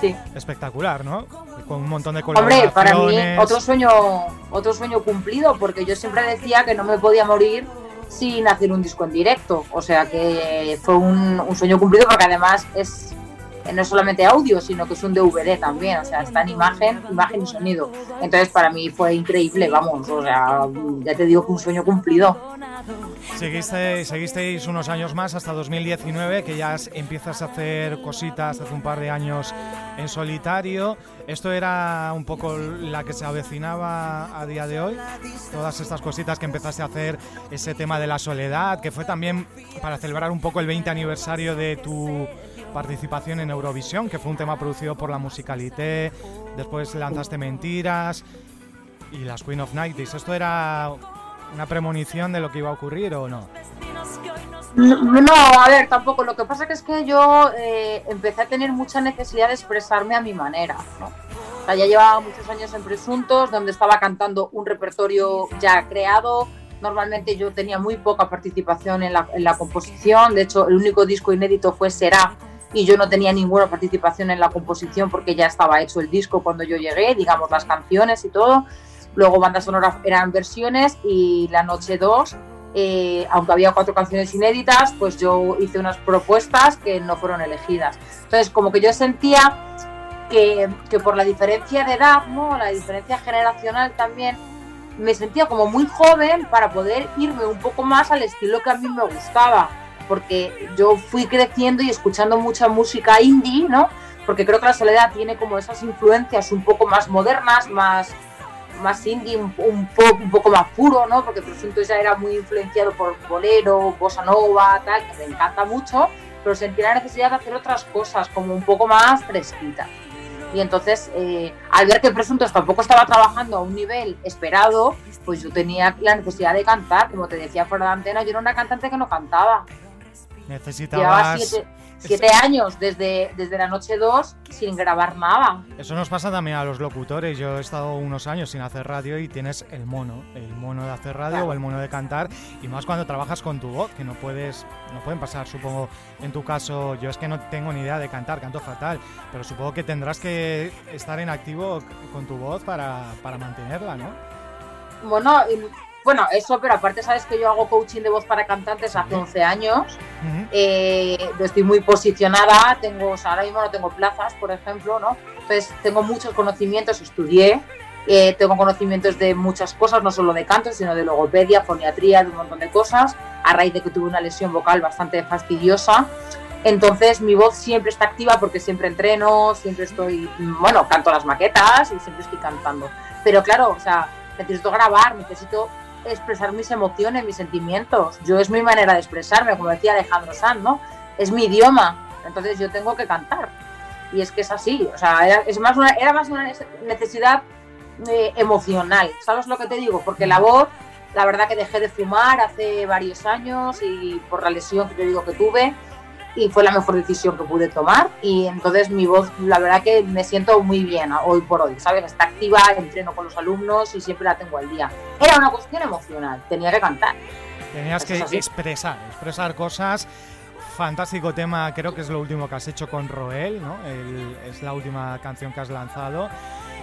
Speaker 3: sí.
Speaker 1: Espectacular no con un montón de
Speaker 3: colaboraciones hombre para mí otro sueño otro sueño cumplido porque yo siempre decía que no me podía morir sin hacer un disco en directo o sea que fue un, un sueño cumplido porque además es no es solamente audio, sino que es un DVD también, o sea, está en imagen, imagen y sonido. Entonces para mí fue increíble, vamos, o sea, ya te digo que un sueño cumplido.
Speaker 1: Seguiste, seguisteis unos años más hasta 2019, que ya empiezas a hacer cositas hace un par de años en solitario. ¿Esto era un poco la que se avecinaba a día de hoy? Todas estas cositas que empezaste a hacer, ese tema de la soledad, que fue también para celebrar un poco el 20 aniversario de tu participación en Eurovisión, que fue un tema producido por la Musicalité, después lanzaste Mentiras y las Queen of Nighties. ¿Esto era una premonición de lo que iba a ocurrir o no?
Speaker 3: No, a ver, tampoco. Lo que pasa es que yo eh, empecé a tener mucha necesidad de expresarme a mi manera. ya llevaba muchos años en Presuntos, donde estaba cantando un repertorio ya creado. Normalmente yo tenía muy poca participación en la composición. De hecho, el único disco inédito fue Será, y yo no tenía ninguna participación en la composición porque ya estaba hecho el disco cuando yo llegué, digamos las canciones y todo. Luego bandas sonoras eran versiones y la noche 2, eh, aunque había cuatro canciones inéditas, pues yo hice unas propuestas que no fueron elegidas. Entonces como que yo sentía que, que por la diferencia de edad, ¿no? la diferencia generacional también, me sentía como muy joven para poder irme un poco más al estilo que a mí me gustaba porque yo fui creciendo y escuchando mucha música indie, ¿no? Porque creo que la soledad tiene como esas influencias un poco más modernas, más, más indie, un, pop un poco más puro, ¿no? Porque Presunto ya era muy influenciado por bolero, bossa nova, tal, que me encanta mucho, pero sentí la necesidad de hacer otras cosas como un poco más fresquitas. Y entonces, eh, al ver que Presuntos tampoco estaba trabajando a un nivel esperado, pues yo tenía la necesidad de cantar. Como te decía fuera de antena, yo era una cantante que no cantaba.
Speaker 1: Necesitabas...
Speaker 3: Llevaba siete, años desde, desde la noche 2 sin grabar nada.
Speaker 1: Eso nos pasa también a los locutores. Yo he estado unos años sin hacer radio y tienes el mono, el mono de hacer radio o el mono de cantar. Y más cuando trabajas con tu voz, que no puedes, no pueden pasar, supongo, en tu caso, yo es que no tengo ni idea de cantar, canto fatal, pero supongo que tendrás que estar en activo con tu voz para, para mantenerla, ¿no?
Speaker 3: Bueno, bueno, eso, pero aparte sabes que yo hago coaching de voz para cantantes hace 11 años. Eh, estoy muy posicionada, tengo, o sea, ahora mismo no tengo plazas, por ejemplo, ¿no? Entonces tengo muchos conocimientos, estudié, eh, tengo conocimientos de muchas cosas, no solo de canto, sino de logopedia, foniatría, de un montón de cosas, a raíz de que tuve una lesión vocal bastante fastidiosa. Entonces mi voz siempre está activa porque siempre entreno, siempre estoy, bueno, canto las maquetas y siempre estoy cantando. Pero claro, o sea, necesito grabar, necesito expresar mis emociones, mis sentimientos. Yo es mi manera de expresarme, como decía Alejandro Sanz, ¿no? Es mi idioma, entonces yo tengo que cantar. Y es que es así, o sea, era, es más una, era más una necesidad eh, emocional, ¿sabes lo que te digo? Porque la voz, la verdad que dejé de fumar hace varios años y por la lesión que te digo que tuve, y fue la mejor decisión que pude tomar y entonces mi voz, la verdad que me siento muy bien hoy por hoy, ¿sabes? Está activa, entreno con los alumnos y siempre la tengo al día. Era una cuestión emocional, tenía que cantar.
Speaker 1: Tenías que expresar, expresar cosas. Fantástico tema, creo que es lo último que has hecho con Roel, ¿no? es la última canción que has lanzado.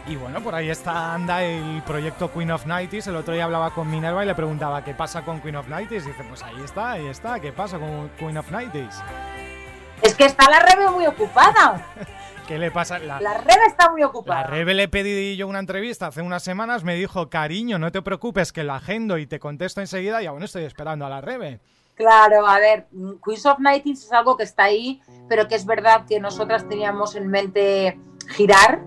Speaker 1: Y bueno, por ahí está, anda el proyecto Queen of Nighties. El otro día hablaba con Minerva y le preguntaba qué pasa con Queen of Nighties. Y dice, pues ahí está, ahí está, ¿qué pasa con Queen of Nighties?
Speaker 3: Que está la Rebe muy ocupada.
Speaker 1: ¿Qué le pasa?
Speaker 3: La, la Rebe está muy ocupada.
Speaker 1: La Rebe le pedí yo una entrevista hace unas semanas, me dijo, cariño, no te preocupes, que la agendo y te contesto enseguida y aún estoy esperando a la Rebe.
Speaker 3: Claro, a ver, Queen of Nighties es algo que está ahí, pero que es verdad que nosotras teníamos en mente girar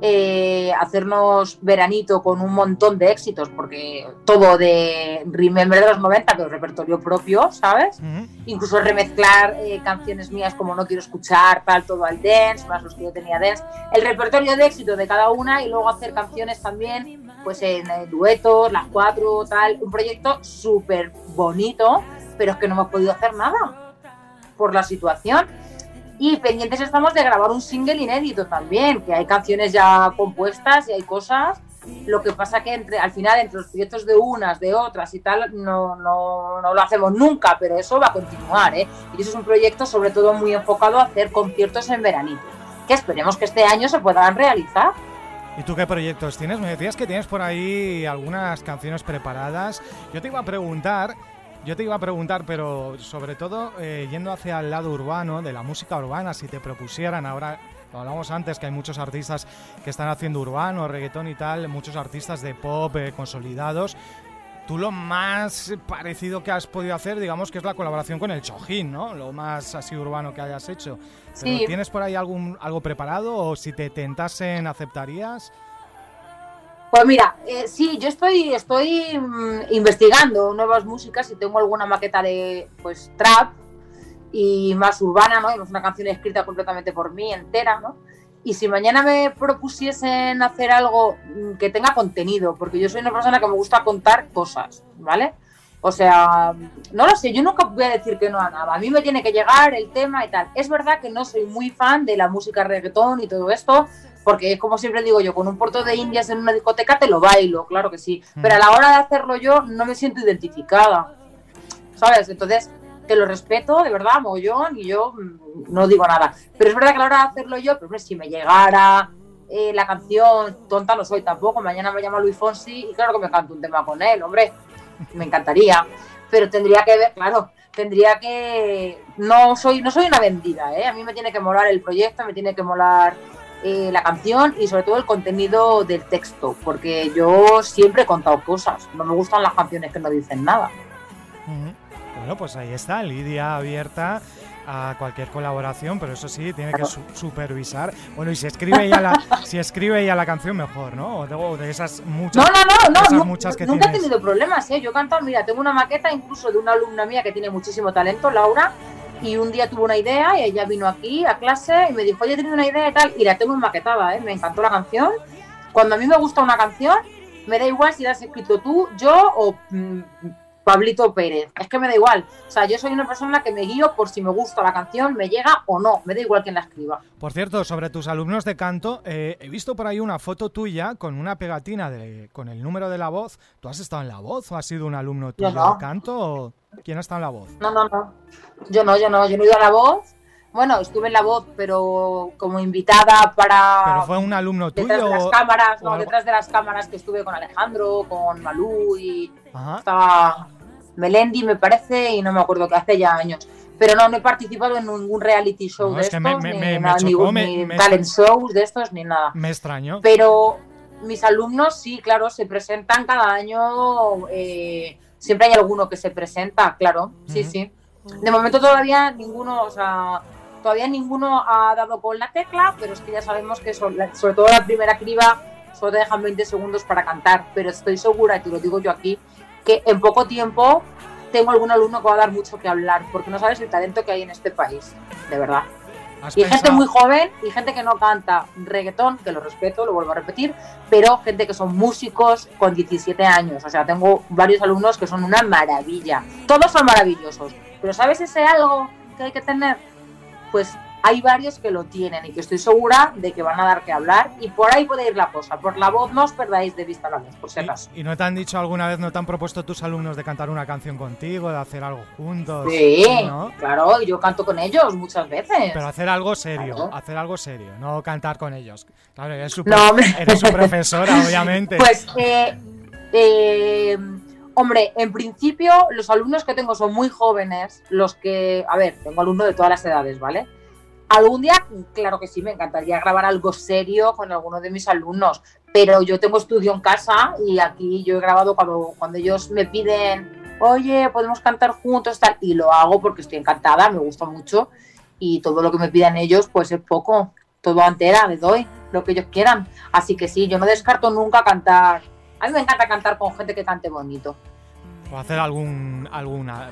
Speaker 3: eh, hacernos veranito con un montón de éxitos, porque todo de Remember de los 90, pero repertorio propio, ¿sabes? Incluso remezclar eh, canciones mías como No Quiero Escuchar, tal, todo al dance, más los que yo tenía dance. El repertorio de éxito de cada una y luego hacer canciones también, pues en, en duetos, las cuatro, tal. Un proyecto súper bonito, pero es que no hemos podido hacer nada por la situación. Y pendientes estamos de grabar un single inédito también, que hay canciones ya compuestas y hay cosas. Lo que pasa que entre, al final, entre los proyectos de unas, de otras y tal, no, no, no lo hacemos nunca, pero eso va a continuar. ¿eh? Y eso es un proyecto sobre todo muy enfocado a hacer conciertos en veranito, que esperemos que este año se puedan realizar.
Speaker 1: ¿Y tú qué proyectos tienes? Me decías que tienes por ahí algunas canciones preparadas. Yo te iba a preguntar yo te iba a preguntar, pero sobre todo eh, yendo hacia el lado urbano, de la música urbana, si te propusieran ahora, lo hablamos antes, que hay muchos artistas que están haciendo urbano, reggaetón y tal, muchos artistas de pop eh, consolidados. Tú lo más parecido que has podido hacer, digamos que es la colaboración con el Chojín, ¿no? Lo más así urbano que hayas hecho.
Speaker 3: sí.
Speaker 1: ¿Tienes por ahí algún, algo preparado o si te tentasen aceptarías?
Speaker 3: Pues mira, eh, sí, yo estoy, estoy mm, investigando nuevas músicas y tengo alguna maqueta de pues trap y más urbana, ¿no? Es una canción escrita completamente por mí, entera, ¿no? Y si mañana me propusiesen hacer algo mm, que tenga contenido, porque yo soy una persona que me gusta contar cosas, ¿vale? O sea, no lo sé, yo nunca voy a decir que no a nada. A mí me tiene que llegar el tema y tal. Es verdad que no soy muy fan de la música reggaetón y todo esto, porque es como siempre digo yo, con un puerto de indias en una discoteca te lo bailo, claro que sí, mm. pero a la hora de hacerlo yo no me siento identificada, ¿sabes? Entonces, te lo respeto, de verdad, mogollón, y yo mm, no digo nada. Pero es verdad que a la hora de hacerlo yo, pues si me llegara eh, la canción, tonta no soy tampoco, mañana me llama Luis Fonsi y claro que me canto un tema con él, hombre, me encantaría. Pero tendría que ver, claro, tendría que... No soy, no soy una vendida, ¿eh? A mí me tiene que molar el proyecto, me tiene que molar eh, la canción y sobre todo el contenido del texto, porque yo siempre he contado cosas, no me gustan las canciones que no dicen nada.
Speaker 1: Bueno, pues ahí está, Lidia abierta a cualquier colaboración, pero eso sí, tiene que supervisar. Bueno, y si escribe ella la, si escribe ella la canción, mejor, ¿no? O de, esas muchas.
Speaker 3: No, no, no, no, muchas que nunca he tenido problemas, ¿eh? Yo he cantado, mira, tengo una maqueta incluso de una alumna mía que tiene muchísimo talento, Laura, y un día tuvo una idea y ella vino aquí a clase y me dijo, oye, he tenido una idea y tal, y la tengo maquetada, ¿eh? me encantó la canción. Cuando a mí me gusta una canción, me da igual si la has escrito tú, yo o mm, Pablito Pérez. Es que me da igual. O sea, yo soy una persona que me guío por si me gusta la canción, me llega o no. Me da igual quién la escriba.
Speaker 1: Por cierto, sobre tus alumnos de canto, eh, he visto por ahí una foto tuya con una pegatina de, con el número de la voz. ¿Tú has estado en la voz o has sido un alumno tuyo de canto? O... ¿Quién ha estado en la voz?
Speaker 3: No, no, no. Yo no, yo no. Yo no he ido a la voz. Bueno, estuve en la voz, pero como invitada para.
Speaker 1: ¿Pero fue un alumno tuyo?
Speaker 3: Detrás de las cámaras, no, detrás de las cámaras que estuve con Alejandro, con Malú y. Estaba Melendi, me parece, y no me acuerdo que hace ya años. Pero no, no he participado en ningún reality show de estos, ni, ni, talent shows de estos, ni nada.
Speaker 1: Me extraño.
Speaker 3: Pero mis alumnos sí, claro, se presentan cada año. Eh, siempre hay alguno que se presenta, claro, sí, sí. De momento todavía ninguno, o sea, todavía ninguno ha dado con la tecla, pero es que ya sabemos que sobre, sobre todo la primera criba solo te dejan 20 segundos para cantar, pero estoy segura, y te lo digo yo aquí, que en poco tiempo tengo algún alumno que va a dar mucho que hablar, porque no sabes el talento que hay en este país, de verdad. Y gente muy joven y gente que no canta reggaetón, que lo respeto, lo vuelvo a repetir, pero gente que son músicos con 17 años. O sea, tengo varios alumnos que son una maravilla. Todos son maravillosos. Pero ¿sabes ese algo que hay que tener? Pues hay varios que lo tienen y que estoy segura de que van a dar que hablar y por ahí puede ir la cosa. Por la voz no os perdáis de vista la voz, por si acaso.
Speaker 1: ¿Y, no te han dicho alguna vez, no te han propuesto tus alumnos de cantar una canción contigo, de hacer algo juntos?
Speaker 3: Sí, claro, yo canto con ellos muchas veces.
Speaker 1: Pero hacer algo serio, hacer algo serio, no cantar con ellos. Claro, eres su, eres su profesora, obviamente.
Speaker 3: Pues, eh, eh Hombre, en principio los alumnos que tengo son muy jóvenes, los que, a ver, tengo alumnos de todas las edades, ¿vale? Algún día, claro que sí, me encantaría grabar algo serio con alguno de mis alumnos, pero yo tengo estudio en casa y aquí yo he grabado cuando, cuando ellos me piden, oye, podemos cantar juntos, tal, y lo hago porque estoy encantada, me gusta mucho y todo lo que me pidan ellos, pues es poco, todo entera, les doy lo que ellos quieran. Así que sí, yo no descarto nunca cantar a mí me encanta cantar con gente que cante bonito.
Speaker 1: O hacer algún alguna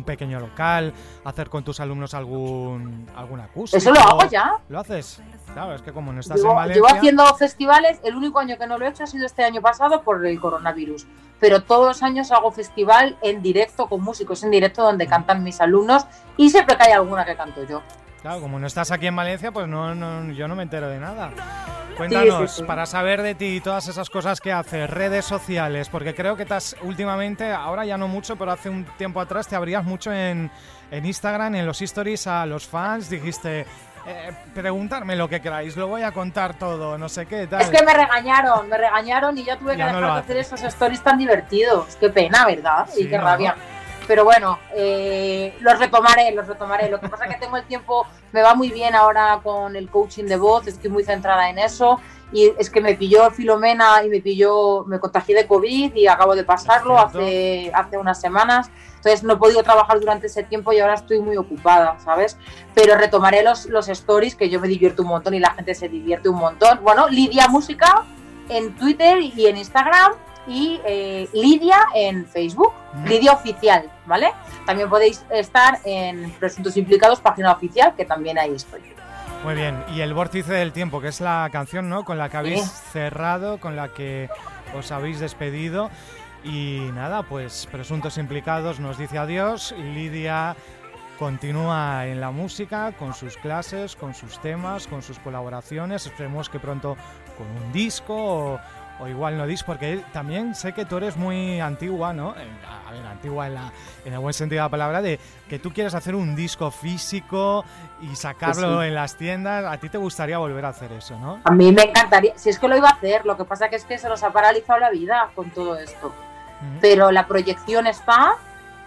Speaker 1: un pequeño local, hacer con tus alumnos algún acústico.
Speaker 3: Eso lo hago ya.
Speaker 1: ¿Lo haces? Claro, es que como no estás en Valencia...
Speaker 3: Llevo haciendo festivales, el único año que no lo he hecho ha sido este año pasado por el coronavirus. Pero todos los años hago festival en directo con músicos en directo donde cantan mis alumnos y siempre que hay alguna que canto yo.
Speaker 1: Claro, como no estás aquí en Valencia, pues no, no yo no me entero de nada. Cuéntanos, para saber de ti y todas esas cosas que haces, redes sociales, porque creo que estás últimamente, ahora ya no mucho, pero hace un tiempo atrás te abrías mucho en, en Instagram, en los stories a los fans, dijiste, eh, preguntarme lo que queráis, lo voy a contar todo, no sé qué tal.
Speaker 3: Es que me regañaron, me regañaron y ya tuve que dejar de hacer esos stories tan divertidos. Qué pena, ¿verdad? y qué rabia. Pero bueno, eh, los retomaré, los retomaré. Lo que pasa es que tengo el tiempo, me va muy bien ahora con el coaching de voz, estoy muy centrada en eso. Y es que me pilló Filomena y me pilló, me contagié de COVID y acabo de pasarlo hace, hace unas semanas. Entonces no he podido trabajar durante ese tiempo y ahora estoy muy ocupada, ¿sabes? Pero retomaré los, los stories, que yo me divierto un montón y la gente se divierte un montón. Bueno, Lidia Música en Twitter y en Instagram y eh, Lidia en Facebook, Lidia Oficial, ¿vale? También podéis estar en Presuntos Implicados, página oficial, que también ahí estoy.
Speaker 1: Muy bien, y El Vórtice del Tiempo, que es la canción ¿no? con la que habéis cerrado, con la que os habéis despedido. Y nada, pues Presuntos Implicados nos dice adiós. Lidia continúa en la música, con sus clases, con sus temas, con sus colaboraciones. Esperemos que pronto con un disco o o igual no dis, porque también sé que tú eres muy antigua, ¿no? A ver, antigua en, la, en el buen sentido de la palabra, de que tú quieres hacer un disco físico y sacarlo en las tiendas. A ti te gustaría volver a hacer eso, ¿no?
Speaker 3: A mí me encantaría, si es que lo iba a hacer, lo que pasa que es que se nos ha paralizado la vida con todo esto. Pero la proyección está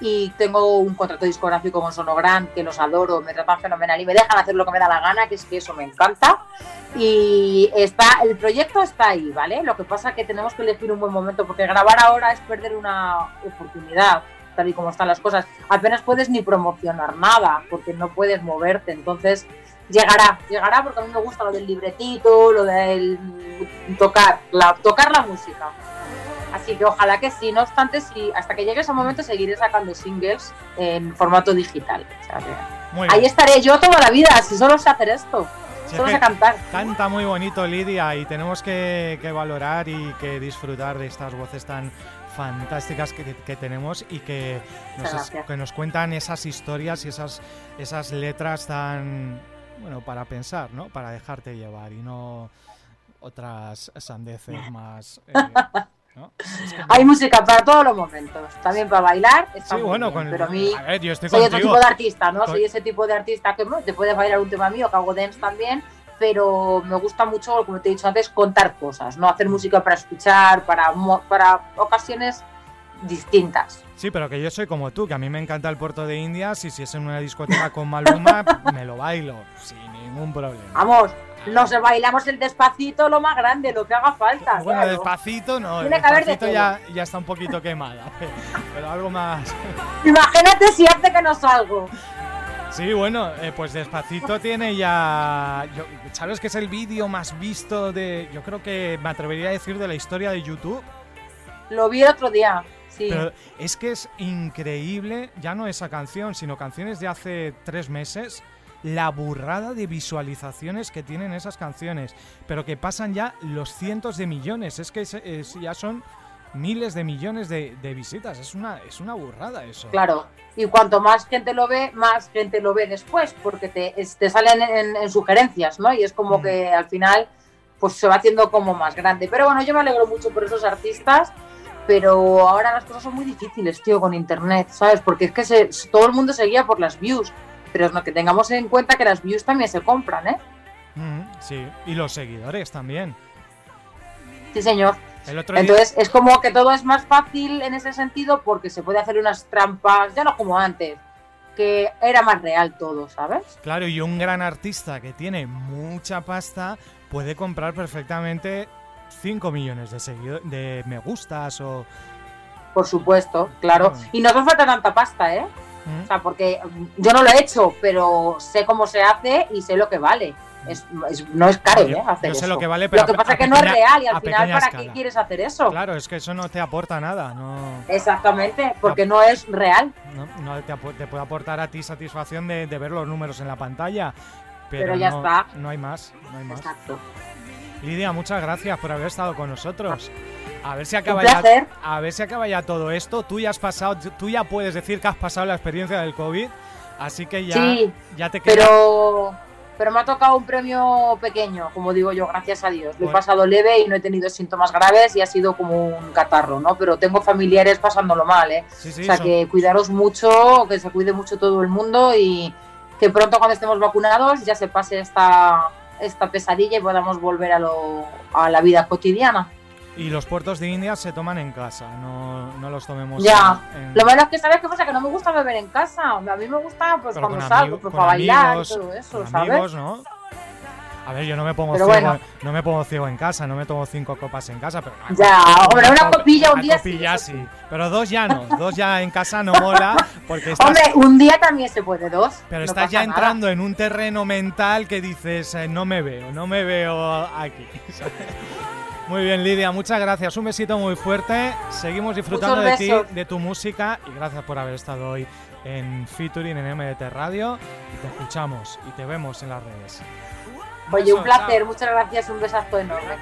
Speaker 3: y tengo un contrato discográfico con Sonogram que los adoro, me tratan fenomenal y me dejan hacer lo que me da la gana, que es que eso me encanta. Y está, el proyecto está ahí, ¿vale? Lo que pasa es que tenemos que elegir un buen momento, porque grabar ahora es perder una oportunidad, tal y como están las cosas. Apenas puedes ni promocionar nada, porque no puedes moverte. Entonces, llegará, llegará porque a mí me gusta lo del libretito, lo del tocar, la, tocar la música. Así que ojalá que sí, no obstante, sí, hasta que llegue ese momento seguiré sacando singles en formato digital. ahí estaré yo toda la vida, si solo sé hacer esto. solo sé cantar.
Speaker 1: Canta muy bonito Lidia y tenemos que, valorar y que disfrutar de estas voces tan fantásticas que, tenemos y que nos, que nos cuentan esas historias y esas, esas letras tan, bueno, para pensar, ¿no? Para dejarte llevar y no otras sandeces más... Eh,
Speaker 3: Hay música para todos los momentos, también para bailar. sí, bueno, pero a mí soy otro tipo de artista, ¿no? Soy ese tipo de artista que te puedes bailar un tema mío, que hago dance también, pero me gusta mucho, como te he dicho antes, contar cosas, no hacer música para escuchar, para, para ocasiones distintas.
Speaker 1: Sí, pero que yo soy como tú, que a mí me encanta el puerto de Indias y si es en una discoteca con Maluma, me lo bailo, sin ningún problema.
Speaker 3: Vamos, nos bailamos el despacito lo más grande, lo que haga falta.
Speaker 1: Bueno, despacito no, el despacito ya, ya está un poquito quemada, pero algo más.
Speaker 3: Imagínate si hace que no salgo.
Speaker 1: Sí, bueno, eh, pues Despacito tiene ya... ¿Sabes que es el vídeo más visto de... Yo creo que me atrevería a decir de la historia de YouTube?
Speaker 3: Lo vi el otro día, sí.
Speaker 1: Pero es que es increíble, ya no esa canción, sino canciones de hace tres meses la burrada de visualizaciones que tienen esas canciones, pero que pasan ya los cientos de millones. Es que ya son miles de millones de, visitas. Es una, es una burrada eso.
Speaker 3: Claro, y cuanto más gente lo ve, más gente lo ve después, porque te, te salen en, sugerencias, ¿no? Y es como mm. que al final pues se va haciendo como más grande. Pero bueno, yo me alegro mucho por esos artistas, pero ahora las cosas son muy difíciles, tío, con internet, ¿sabes? Porque es que todo el mundo se guía por las views, pero es lo que tengamos en cuenta que las views también se compran, ¿eh?
Speaker 1: Mm, sí, y los seguidores también.
Speaker 3: Sí, señor. Entonces es como que todo es más fácil en ese sentido porque se puede hacer unas trampas, ya no como antes, que era más real todo, ¿sabes?
Speaker 1: Claro, y un gran artista que tiene mucha pasta puede comprar perfectamente 5 millones de, seguidores, de me gustas o...
Speaker 3: Por supuesto, claro. Y no hace falta tanta pasta, ¿eh? O sea, porque yo no lo he hecho, pero sé cómo se hace y sé lo que vale no es caro ¿eh? hacer
Speaker 1: yo
Speaker 3: sé
Speaker 1: lo que vale, pero
Speaker 3: lo que pasa es que no es real y al final, ¿para qué quieres hacer eso?
Speaker 1: Claro, es que eso no te aporta nada. No...
Speaker 3: Exactamente, porque no es real.
Speaker 1: No, te, puede aportar a ti satisfacción de, ver los números en la pantalla. Pero,
Speaker 3: ya está.
Speaker 1: No hay más, no hay más. Exacto. Lidia, muchas gracias por haber estado con nosotros. A ver si acaba ya, a ver si acaba ya todo esto. Tú ya has pasado, tú ya puedes decir que has pasado la experiencia del COVID, así que ya, ya te
Speaker 3: queda. Pero pero me ha tocado un premio pequeño, como digo yo, gracias a Dios. Lo he pasado leve y no he tenido síntomas graves y ha sido como un catarro, ¿no? Pero tengo familiares pasándolo mal, ¿eh? o sea, que cuidaros mucho, que se cuide mucho todo el mundo y que pronto cuando estemos vacunados ya se pase esta, esta pesadilla y podamos volver a, lo, a la vida cotidiana.
Speaker 1: Y los puertos de India se toman en casa, no, no los tomemos.
Speaker 3: Ya, lo malo es que sabes qué pasa, que no me gusta beber en casa. A mí me gusta pues cuando salgo, pues para bailar y todo eso, ¿sabes? Amigos, ¿no?
Speaker 1: A ver, yo no me pongo ciego, no me pongo ciego en casa, no me tomo cinco copas en casa, pero
Speaker 3: ya, hombre, una copilla un día
Speaker 1: copilla sí, pero dos ya no, dos ya en casa no mola porque
Speaker 3: Hombre, un día también se puede dos.
Speaker 1: Pero estás ya entrando en un terreno mental que dices, eh, no me veo, no me veo aquí. Muy bien, Lidia, muchas gracias. Un besito muy fuerte. Seguimos disfrutando de ti, de tu música y gracias por haber estado hoy en Featuring en MDT Radio. Y te escuchamos y te vemos en las redes.
Speaker 3: Oye, un placer, muchas gracias, un besazo enorme.